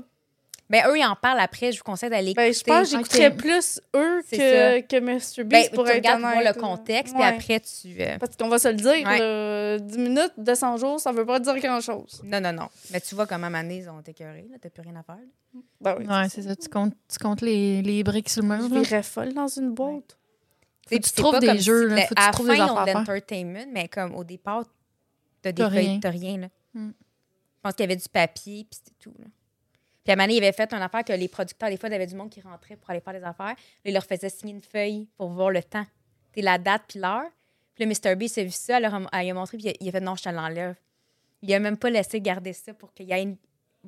Ben, eux, ils en parlent après. Je vous conseille d'aller Ben, je écouter. pense que j'écouterais plus eux que, que Mr. Ben, Beast tu pour être regardes honnête, le contexte, Ouais. puis après, tu... euh, Parce qu'on va se le dire, Ouais. là, 10 minutes de 100 jours, ça veut pas dire grand-chose. Non, non, non. Mais tu vois comment Mané, ils ont écœuré. T'as plus rien à faire. là. Ben oui, Ouais, c'est ça. Tu comptes, tu comptes les, les briques sur le mur. Je virais folle dans une boîte. Faut tu trouves pas des comme jeux, si- là. le- Faut que tu à la trouves fin, des ils affaires ont à de faire. l'entertainment, mais comme au départ, t'as des feuilles, rien. t'as rien. Là. Mm. Je pense qu'il y avait du papier, puis c'était tout. Là. Puis à Mané, il avait fait une affaire que les producteurs, des fois, il y avait du monde qui rentrait pour aller faire des affaires. Là, il leur faisait signer une feuille pour voir le temps. T'sais, la date puis l'heure. Puis le Mr. B s'est vu ça, elle, leur a- elle lui a montré, puis il a, il a fait non, je te l'enlève. Il a même pas laissé garder ça pour qu'il y ait une.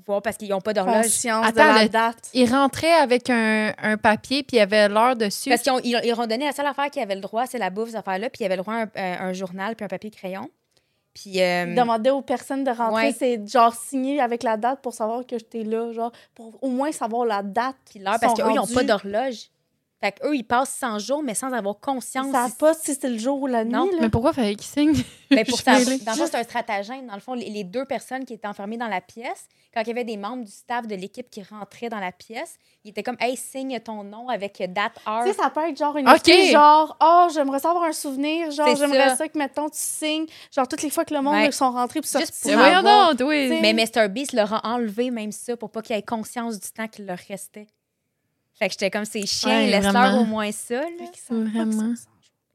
voir parce qu'ils n'ont pas d'horloge. Conscience Attends, de la le- date. Ils rentraient avec un, un papier, puis il y avait l'heure dessus. Parce qu'ils ont, ils, ils ont donné la seule affaire qu'ils avaient le droit, c'est la bouffe, cette affaire-là. Puis il y avait le droit à un, un- un journal puis un papier crayon. Puis. euh, Il demandait aux personnes de rentrer, Ouais. c'est genre signer avec la date pour savoir que j'étais là, genre pour au moins savoir la date. puis l'heure, parce qu'eux, ils n'ont pas d'horloge. Fait qu'eux, ils passent 100 jours, mais sans avoir Ils conscience. savent pas si c'est le jour ou la nuit. Non, là. Mais pourquoi fallait qu'ils signent? Ben, (laughs) pour ça, mêlée. dans le fond, c'est un stratagème. Dans le fond, les, les deux personnes qui étaient enfermées dans la pièce, quand il y avait des membres du staff de l'équipe qui rentraient dans la pièce, ils étaient comme, hey, signe ton nom avec date, heure. Tu sais, ça peut être genre une Ok. excuse, genre, oh, j'aimerais ça avoir un souvenir, genre, j'aimerais ça. ça. que, mettons, tu signes, genre, toutes les fois que le monde Ouais. sont rentrés puis Juste sortis. Pour avoir- oui. Mais Mr. Beast leur a enlevé même ça pour pas qu'ils aient conscience du temps qu'il leur restait. Fait que j'étais comme, ces chiens, Ouais, laisse-leur au moins ça. là. Que Vraiment.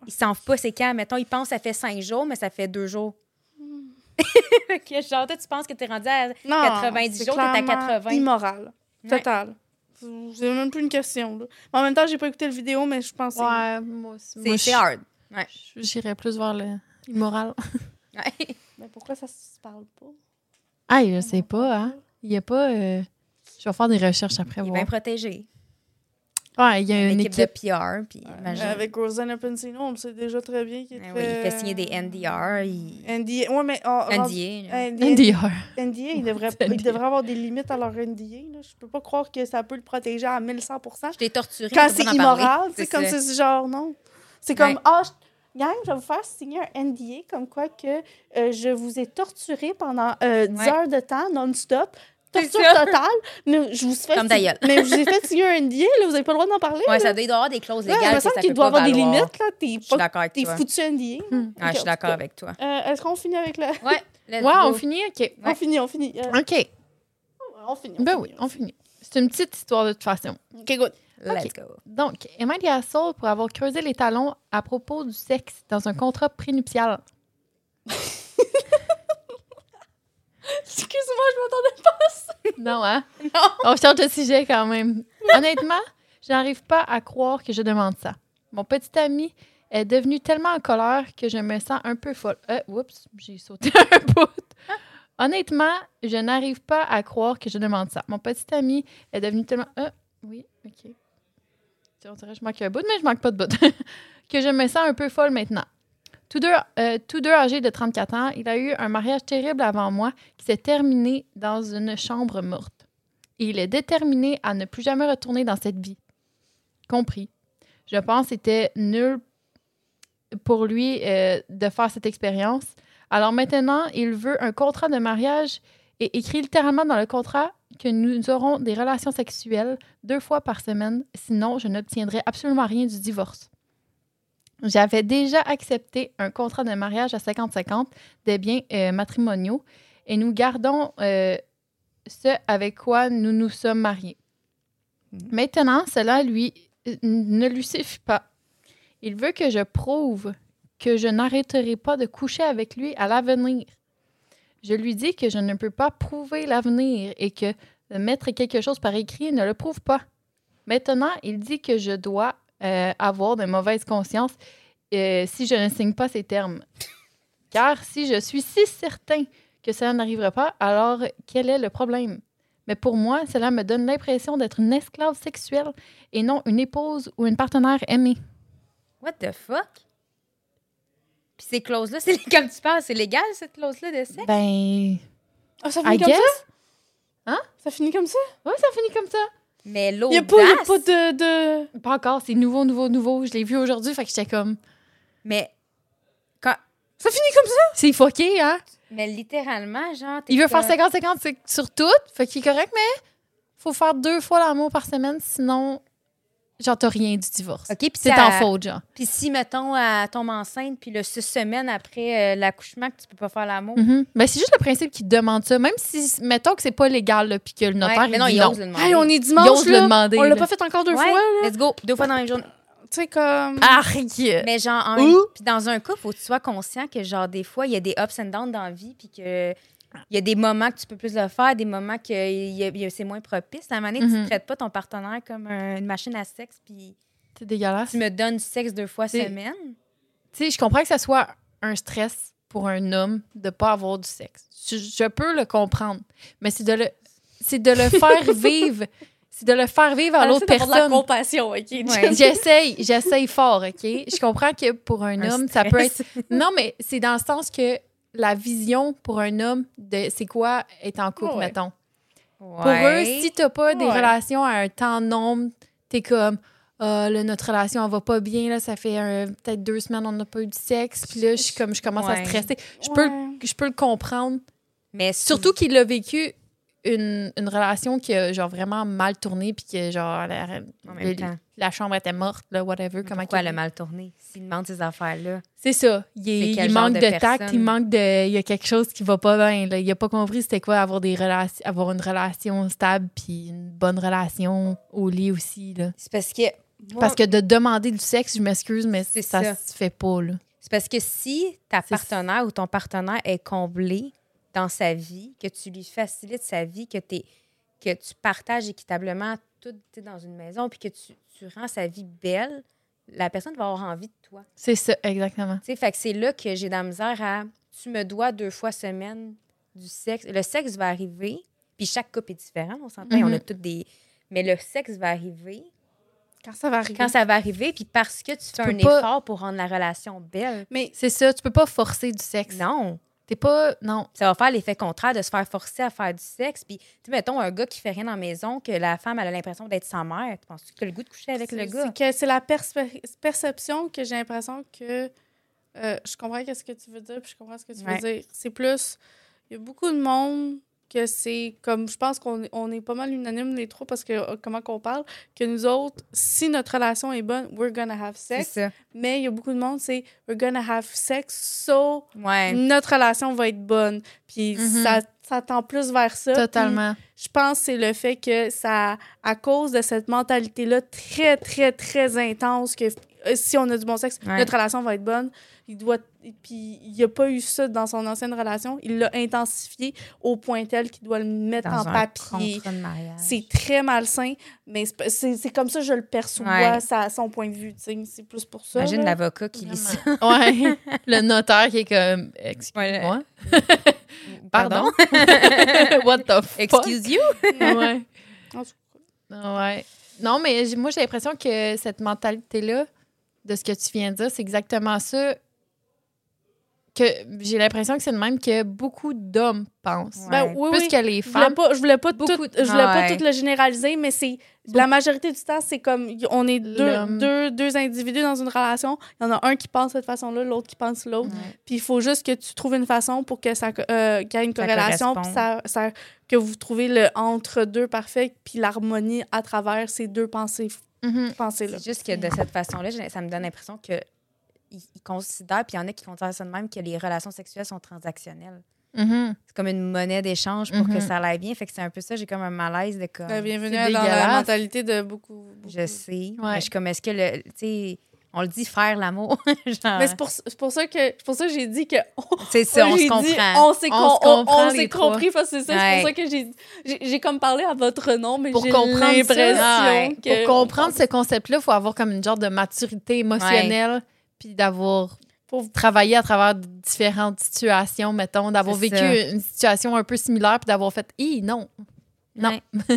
Ils savent pas c'est quand. Mettons, ils pensent que ça fait cinq jours, mais ça fait deux jours. (laughs) Que genre, toi, tu penses que t'es rendu à... Non, 90 c'est jours, t'es à clairement 80. immoral. Ouais. Total. C'est même plus une question. Là. Mais en même temps, j'ai pas écouté le vidéo, mais je pense que Ouais, moi aussi. C'est hard. J'irais plus vers le immoral. (laughs) Ouais. Mais pourquoi ça se parle pas? Ah, je sais pas, hein. Il y a pas. euh, Je vais faire des recherches après Il est voir. bien protégé. Ouais, il y a Une une équipe, équipe. de PR. Puis imagine. Avec Rosanna Pensino, on le sait déjà très bien qu'il Ben oui, il fait signer des NDR. Il... NDA. Ouais, mais... oh, NDA. NDA. NDR. NDA, il devrait, il devrait avoir des limites à leur NDA. Là. Je peux pas croire que ça peut le protéger à 1100 Je t'ai torturé. Quand c'est immoral, tu sais, C'est comme ça. c'est genre, non. C'est comme, Ouais. ah, je- gang, je vais vous faire signer un NDA comme quoi que euh, je vous ai torturé pendant euh, 10 Ouais. heures de temps non-stop. Torture totale. Mais je vous fais Comme gueule. Mais je vous ai fait signer un NDA, là, vous n'avez pas le droit d'en parler. Ouais, là. ça doit y avoir des clauses Ouais, il me légales. semble qu'il doit avoir des limites. là. T'es Je suis d'accord avec T'es toi. foutu NDA. Hmm. Ok, je suis d'accord avec toi. Euh, Est-ce qu'on finit avec le. Ouais, (laughs) let's Ouais, go. on finit? OK. On finit, on finit. Euh, OK. on finit. Ben finit, oui, on finit. C'est une petite histoire de toute façon. OK, good. Let's go. Donc, Emma Diasol pour avoir creusé les talons à propos du sexe dans un contrat prénuptial. (laughs) (laughs) Excuse-moi, je m'attendais pas. Non, hein? Non. On change de sujet quand même. Honnêtement, je n'arrive pas à croire que je demande ça. Mon petit ami est devenu tellement en colère que je me sens un peu folle. Euh, oups, j'ai sauté (laughs) un bout. Honnêtement, je n'arrive pas à croire que je demande ça. Mon petit ami est devenu tellement... Euh, oui, OK. On dirait que je manque un bout, mais je manque pas de bout. (laughs) que je me sens un peu folle maintenant. Tous deux, euh, tous deux âgés de 34 ans, il a eu un mariage terrible avant moi qui s'est terminé dans une chambre morte. Il est déterminé à ne plus jamais retourner dans cette vie. Compris. Je pense que c'était nul pour lui euh, de faire cette expérience. Alors maintenant, il veut un contrat de mariage et écrit littéralement dans le contrat que nous aurons des relations sexuelles deux fois par semaine, sinon je n'obtiendrai absolument rien du divorce. J'avais déjà accepté un contrat de mariage à 50-50 des biens euh, matrimoniaux et nous gardons euh, ce avec quoi nous nous sommes mariés. Mhm. Maintenant, cela lui euh, ne lui suffit pas. Il veut que je prouve que je n'arrêterai pas de coucher avec lui à l'avenir. Je lui dis que je ne peux pas prouver l'avenir et que de mettre quelque chose par écrit ne le prouve pas. Maintenant, il dit que je dois euh, avoir de mauvaises consciences euh, si je ne signe pas ces termes. (laughs) Car si je suis si certain que cela n'arrivera pas, alors quel est le problème? Mais pour moi, cela me donne l'impression d'être une esclave sexuelle et non une épouse ou une partenaire aimée. What the fuck? Puis ces clauses-là, c'est (laughs) comme tu parles, c'est légal, cette clause-là de sexe? Ben, Ah, ça I finit comme guess. ça? Hein? Ça finit comme ça? Ouais, ça finit comme ça. Mais Il l'audace... n'y a, pas- y a pas de... de... Pas encore, c'est nouveau, nouveau, nouveau. Je l'ai vu aujourd'hui, fait que j'étais comme. Mais, quand... Ça finit comme ça? C'est fucké, hein? mais littéralement, genre... Il veut faire comme- 50-50 sur- sur tout, fait qu'il est correct, mais faut faire deux fois l'amour par semaine, sinon, genre, t'as rien du divorce. OK, puis C'est ça- en faute, genre. Puis si, mettons, elle tombe enceinte, puis le six semaines après euh, l'accouchement, que tu peux pas faire l'amour... Mhm. Ben, c'est juste le principe qu'il demande ça, même si, mettons que c'est pas légal, là, puis que le notaire, Ouais, mais il non, dit il non. ose le demander. Hey, on est Il dimanche, ose le demander. On l'a pas fait encore deux Ouais, fois, là. let's go. Deux fois dans la même journée. Tu sais, comme... Arrête! Mais genre, en. Puis dans un cas, faut que tu sois conscient que, genre, des fois, il y a des ups and downs dans la vie, puis que... Il y a des moments que tu peux plus le faire, des moments que c'est moins propice. À un moment donné, tu ne traites pas ton partenaire comme un- une machine à sexe, puis C'est dégueulasse. tu me donnes du sexe deux fois C'est- semaine. Tu sais, je comprends que ça soit un stress pour un homme de pas avoir du sexe. Je, je peux le comprendre, mais c'est de le, c'est de le (laughs) faire vivre, c'est de le faire vivre à l'autre Essaie d'avoir de la personne. compassion, OK? Ouais. J'essaye, j'essaye fort, OK? Je comprends que pour un, Un homme, ça peut être... Non, mais c'est dans le sens que la vision pour un homme de c'est quoi être en couple, Ouais. mettons. Pour eux, si t'as pas des Ouais. relations à un temps nombre, t'es comme ah là, notre relation elle va pas bien là, ça fait euh, peut-être deux semaines on n'a pas eu de sexe, puis là je suis comme je commence à stresser. Je peux le- je peux le comprendre, Mais surtout qu'il a vécu une, une relation qui a genre vraiment mal tourné puis que genre la, En même le- temps. la chambre était morte là, whatever comment Pourquoi elle a mal tourné? S'il demande ces affaires-là. C'est ça, il, est- manque de de, tact, il manque de il y a quelque chose qui va pas bien là. il a pas compris c'était quoi avoir des relations avoir une relation stable puis une bonne relation au lit aussi là. C'est parce que. moi, Parce que de demander du sexe, je m'excuse, mais C'est ça, ça. se fait pas, là. C'est parce que si ta partenaire ou ton partenaire est comblé dans sa vie, que tu lui facilites sa vie, que, t'es- que tu partages équitablement tout dans une maison, puis que tu, tu rends sa vie belle, la personne va avoir envie de toi. C'est ça, exactement. Tu sais, fait que c'est là que j'ai de la misère à tu me dois deux fois semaine du sexe. Le sexe va arriver, puis chaque couple est différent, on s'entend, Mhm. on a toutes des. Mais le sexe va arriver Quand ça va arriver. quand ça va arriver, puis parce que tu fais un pas- effort pour rendre la relation belle. Mais C'est ça, tu peux pas forcer du sexe. Non. T'es pas. Non. Ça va faire l'effet contraire de se faire forcer à faire du sexe. Puis, tu mettons, un gars qui fait rien dans la maison, que la femme elle a l'impression d'être sa mère. Tu penses que tu as le goût de coucher avec le gars? c'est que c'est la perception que j'ai l'impression que euh, je comprends qu'est-ce que tu veux dire, puis je comprends ce que tu Ouais. veux dire. C'est plus, il y a beaucoup de monde que c'est comme, je pense qu'on est- on est pas mal unanime les trois parce que euh, comment qu'on parle, que nous autres, si notre relation est bonne, we're gonna have sex. ça. Mais il y a beaucoup de monde, c'est we're gonna have sex, so Ouais. notre relation va être bonne. Puis Mhm. ça, ça tend plus vers ça. Puis Totalement. je pense que c'est le fait que ça, à cause de cette mentalité-là très, très, très intense, que si on a du bon sexe, Ouais. notre relation va être bonne. Il doit. Puis il n'y a pas eu ça dans son ancienne relation. Il l'a intensifié au point tel qu'il doit le mettre Dans en un papier. C'est très malsain, mais c'est comme ça que je le perçois, Ouais. ça, à son point de vue. tu sais. C'est plus pour ça. Imagine l'avocat qui lit ça. ouais. (laughs) Le notaire qui est comme. Excuse-moi. Pardon? (laughs) (laughs) What the fuck? Excuse you? Ouais. Ouais. Non, mais moi, j'ai l'impression que cette mentalité-là, de ce que tu viens de dire, c'est exactement ça que j'ai l'impression que c'est le même que beaucoup d'hommes pensent. Ouais. Ben, oui, Plus oui. que les Je voulais femmes. pas, je voulais pas, tout, Beaucoup de- je voulais pas Ouais. tout le généraliser, mais c'est la majorité du temps, c'est comme on est deux, deux, deux individus dans une relation. Il y en a un qui pense de cette façon-là, l'autre qui pense l'autre. Ouais. Puis il faut juste que tu trouves une façon pour que ça euh, qu'il y ait une Ça corrélation, puis corresponde. ça, ça- que vous trouvez le entre-deux parfait, puis l'harmonie à travers ces deux pensées, Mhm. pensées-là. C'est juste que de cette façon-là, ça me donne l'impression que ils ils considèrent, puis il y en a qui considèrent ça de même, que les relations sexuelles sont transactionnelles. Mhm. C'est comme une monnaie d'échange pour que Mhm. ça aille bien. Fait que c'est un peu ça, j'ai comme un malaise de comme. Bienvenue dans la mentalité de beaucoup. beaucoup. Je sais. Ouais. Mais je suis comme, est-ce que le. Tu sais, on le dit faire l'amour. (laughs) Genre, Mais c'est pour, pour ça que c'est pour ça que j'ai dit que (laughs) c'est ça, on se comprend. on s'est On on- s'est compris parce que c'est ça. C'est pour ça que j'ai comme parlé à votre nom, mais j'ai l'impression ouais. que Pour comprendre ce concept-là, il faut avoir comme une genre de maturité émotionnelle, puis d'avoir Pour- travaillé à travers différentes situations, mettons, d'avoir vécu ça. une situation un peu similaire, puis d'avoir fait « Hi, non! non. (laughs)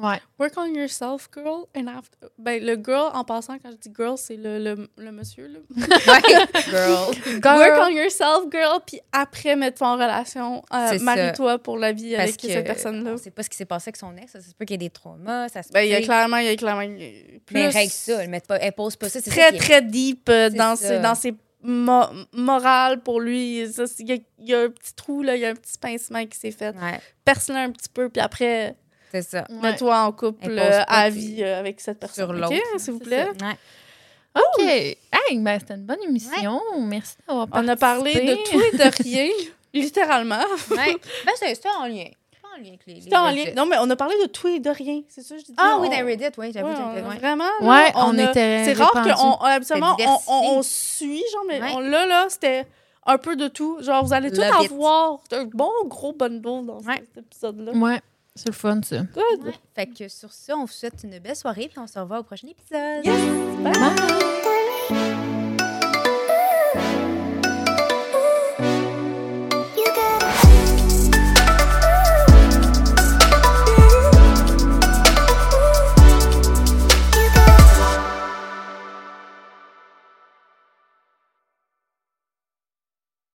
Ouais. ». Work on yourself, girl. And after... ben, le girl, en passant, quand je dis girl, c'est le, le, le monsieur. Là. (laughs) Ouais, girl. Work on yourself, girl. Puis après, mettre-toi en relation. euh, C'est. Marie-toi pour la vie Parce avec que cette personne-là. On sait pas ce qui s'est passé avec son ex. Ça se peut qu'il y ait des traumas. Ça se Ben, il y a clairement, il y a clairement plus... Mais règle ça. Elle, met pas, elle pose pas ça. c'est ça très, est- très deep euh, C'est dans, ses, dans ses mo- morales pour lui. C'est- Il y, y a un petit trou, là, il y a un petit pincement qui s'est fait. Ouais, Perce-le un petit peu, puis après, c'est ça. Ouais. mets-toi en couple euh, à vie euh, avec cette personne. sur OK, l'autre. s'il vous plaît. Ouais. OK. Hey, ben, c'était une bonne émission. Merci d'avoir On a parlé de participé. tout et de rien, (laughs) littéralement. Ouais. Ben, c'est c'était en lien. Pas en lien avec les. En lien. Non, mais on a parlé de tout et de rien. C'est ça je dis? Ah oui, dans Reddit, oui, j'avoue. Ouais. Vraiment, là, Ouais, on, a- était C'est rare qu'on habituellement on, on, diversifié. on suit, genre, mais Ouais. on- là, là, c'était un peu de tout. Genre, vous allez tout avoir un bon gros bundle dans Ouais. cet épisode-là. Ouais, c'est le fun, ça. Good. Ouais. Fait que sur ça, on vous souhaite une belle soirée puis on se revoit au prochain épisode. Yes. Bye. Bye.